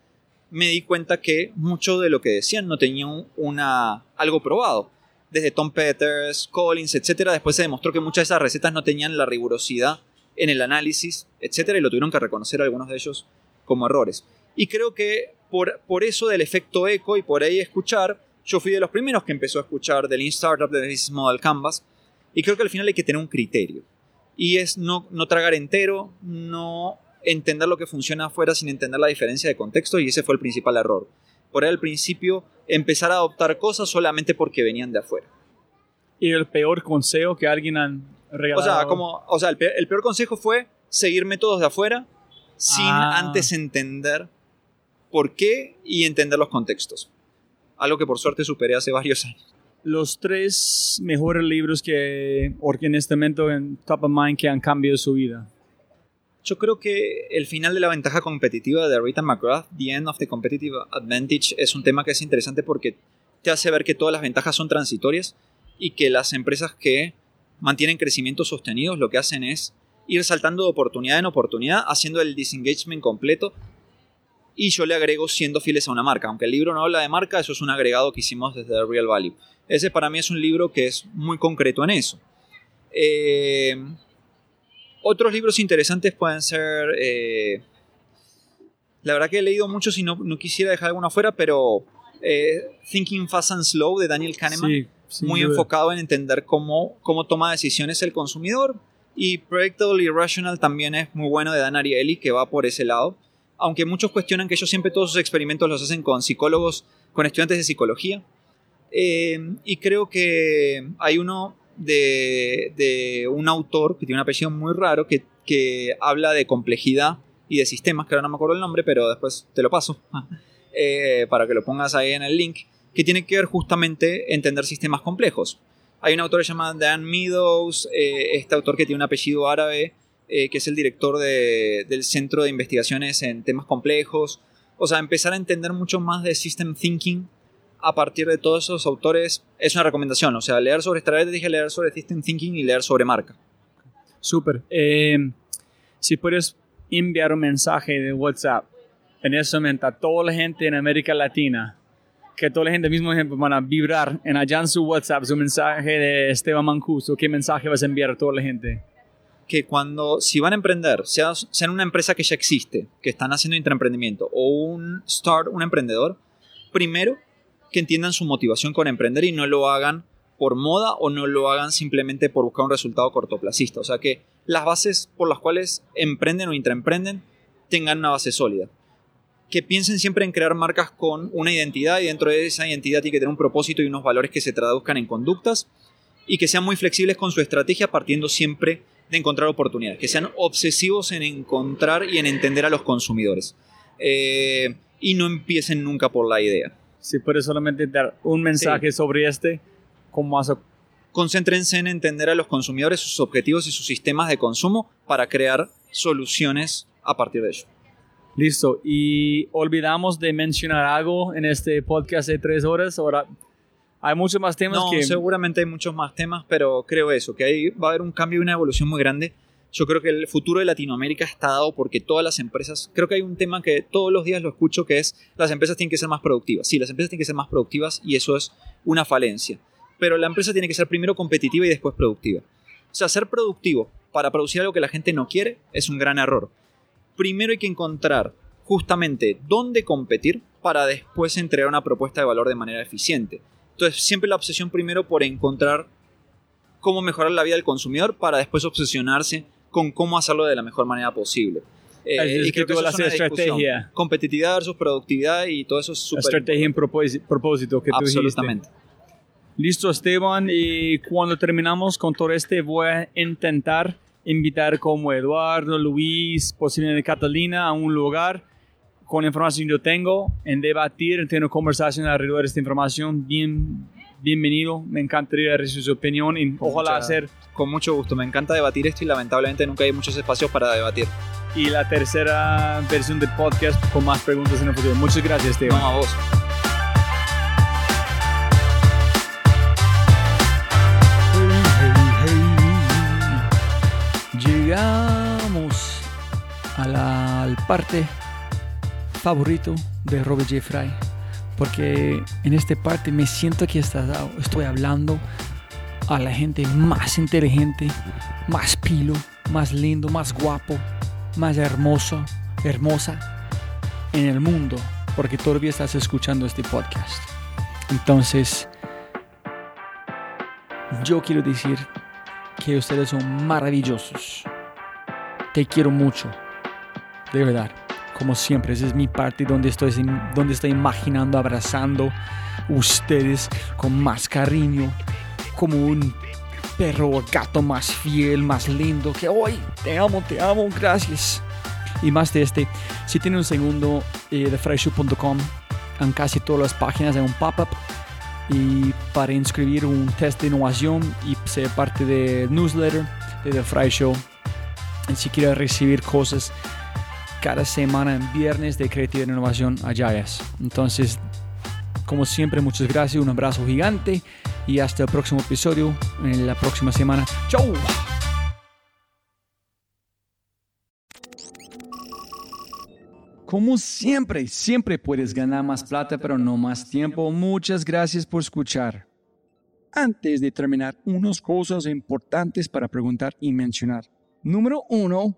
me di cuenta que mucho de lo que decían no tenía una, algo probado. Desde Tom Peters, Collins, etc. Después se demostró que muchas de esas recetas no tenían la rigurosidad en el análisis, etc. Y lo tuvieron que reconocer algunos de ellos como errores. Y creo que por, eso del efecto eco y por ahí escuchar, yo fui de los primeros que empezó a escuchar del Lean Startup, del Business Model Canvas, y creo que al final hay que tener un criterio. Y es no, no tragar entero, no entender lo que funciona afuera sin entender la diferencia de contexto, y ese fue el principal error. Por ahí al principio empezar a adoptar cosas solamente porque venían de afuera. ¿Y el peor consejo que alguien regalado? O sea, como, o sea el, peor, consejo fue seguir métodos de afuera sin ah. antes entender por qué y entender los contextos. Algo que por suerte superé hace varios años. Los tres mejores libros que, en este momento en Top of Mind que han cambiado su vida. Yo creo que el final de la ventaja competitiva de Rita McGrath, The End of the Competitive Advantage, es un tema que es interesante porque te hace ver que todas las ventajas son transitorias y que las empresas que mantienen crecimiento sostenidos lo que hacen es ir saltando de oportunidad en oportunidad, haciendo el disengagement completo y yo le agrego siendo fieles a una marca. Aunque el libro no habla de marca, eso es un agregado que hicimos desde The Real Value. Ese para mí es un libro que es muy concreto en eso. Eh, otros libros interesantes pueden ser... Eh, la verdad que he leído muchos y no, quisiera dejar alguno afuera, pero eh, Thinking Fast and Slow de Daniel Kahneman, muy enfocado en entender cómo, cómo toma decisiones el consumidor. Y Predictable Irrational también es muy bueno de Dan Ariely, que va por ese lado aunque muchos cuestionan que ellos siempre todos sus experimentos los hacen con psicólogos, con estudiantes de psicología. Eh, y creo que hay uno de, un autor que tiene un apellido muy raro que, habla de complejidad y de sistemas, que ahora no me acuerdo el nombre, pero después te lo paso eh, para que lo pongas ahí en el link, que tiene que ver justamente entender sistemas complejos. Hay un autor llamado Dan Meadows, eh, este autor que tiene un apellido árabe, eh, que es el director del Centro de Investigaciones en Temas Complejos. O sea, empezar a entender mucho más de System Thinking a partir de todos esos autores es una recomendación. O sea, leer sobre estrategia, leer sobre System Thinking y leer sobre marca. Súper. Eh, si puedes enviar un mensaje de WhatsApp en ese momento a toda la gente en América Latina, que toda la gente, mismo ejemplo, van a vibrar en allá en su WhatsApp su mensaje de Esteban Mancuso, ¿qué mensaje vas a enviar a toda la gente? que cuando, si van a emprender, sea, sean una empresa que ya existe, que están haciendo intraemprendimiento, o un start, un emprendedor, primero que entiendan su motivación con emprender y no lo hagan por moda o no lo hagan simplemente por buscar un resultado cortoplacista. O sea, que las bases por las cuales emprenden o intraemprenden tengan una base sólida. Que piensen siempre en crear marcas con una identidad y dentro de esa identidad tiene que tener un propósito y unos valores que se traduzcan en conductas y que sean muy flexibles con su estrategia partiendo siempre de encontrar oportunidades, que sean obsesivos en encontrar y en entender a los consumidores. Eh, y no empiecen nunca por la idea. Si puedes solamente dar un mensaje sobre este, ¿cómo vas Concéntrense en entender a los consumidores, sus objetivos y sus sistemas de consumo para crear soluciones a partir de ello. Listo. Y olvidamos de mencionar algo en este podcast de tres horas. Ahora hay muchos más temas no, que... seguramente hay muchos más temas, pero creo eso, que ahí va a haber un cambio y una evolución muy grande. Yo creo que el futuro de Latinoamérica está dado porque todas las empresas, creo que hay un tema que todos los días lo escucho, que es las empresas tienen que ser más productivas. Sí, las empresas tienen que ser más productivas y eso es una falencia. Pero la empresa tiene que ser primero competitiva y después productiva. O sea, ser productivo para producir algo que la gente no quiere es un gran error. Primero hay que encontrar justamente dónde competir para después entregar una propuesta de valor de manera eficiente Entonces, siempre la obsesión primero por encontrar cómo mejorar la vida del consumidor para después obsesionarse con cómo hacerlo de la mejor manera posible. Eh, y creo que eso es una estrategia. Competitividad versus productividad y todo eso es súper Estrategia en propósito que tú Absolutamente. dijiste. Listo, Esteban. Y cuando terminamos con todo este, voy a intentar invitar como Eduardo, Luis, posiblemente Catalina a un lugar con la información que yo tengo, en debatir, en tener conversación alrededor de esta información. Bien, bienvenido. Me encantaría recibir su opinión y ojalá Mucha- hacer. Con mucho gusto. Me encanta debatir esto y lamentablemente nunca hay muchos espacios para debatir. Y la tercera versión del podcast con más preguntas en el futuro. Muchas gracias, Esteban. No a vos. Parte favorito de Robert J. Fry. Porque en esta parte me siento que estoy hablando a la gente más inteligente, más pilo, más lindo, más guapo, más hermoso, hermosa en el mundo. Porque todavía estás escuchando este podcast. Entonces, yo quiero decir que ustedes son maravillosos. Te quiero mucho. De verdad. Como siempre, esa es mi parte donde estoy, donde estoy imaginando, abrazando ustedes con más cariño. Como un perro o gato más fiel, más lindo. Que hoy te amo, te amo, gracias. Y más de este, si tienen un segundo eh, de fryshow.com, en casi todas las páginas hay un pop-up y para inscribir un test de innovación y ser parte del newsletter de The Fry Show. Si quieres recibir cosas cada semana en viernes de creatividad e innovación, es. Entonces, como siempre, muchas gracias, un abrazo gigante y hasta el próximo episodio en la próxima semana. ¡Chau! Como siempre, siempre puedes ganar más plata, pero no más tiempo. Muchas gracias por escuchar. Antes de terminar, unas cosas importantes para preguntar y mencionar. Número uno,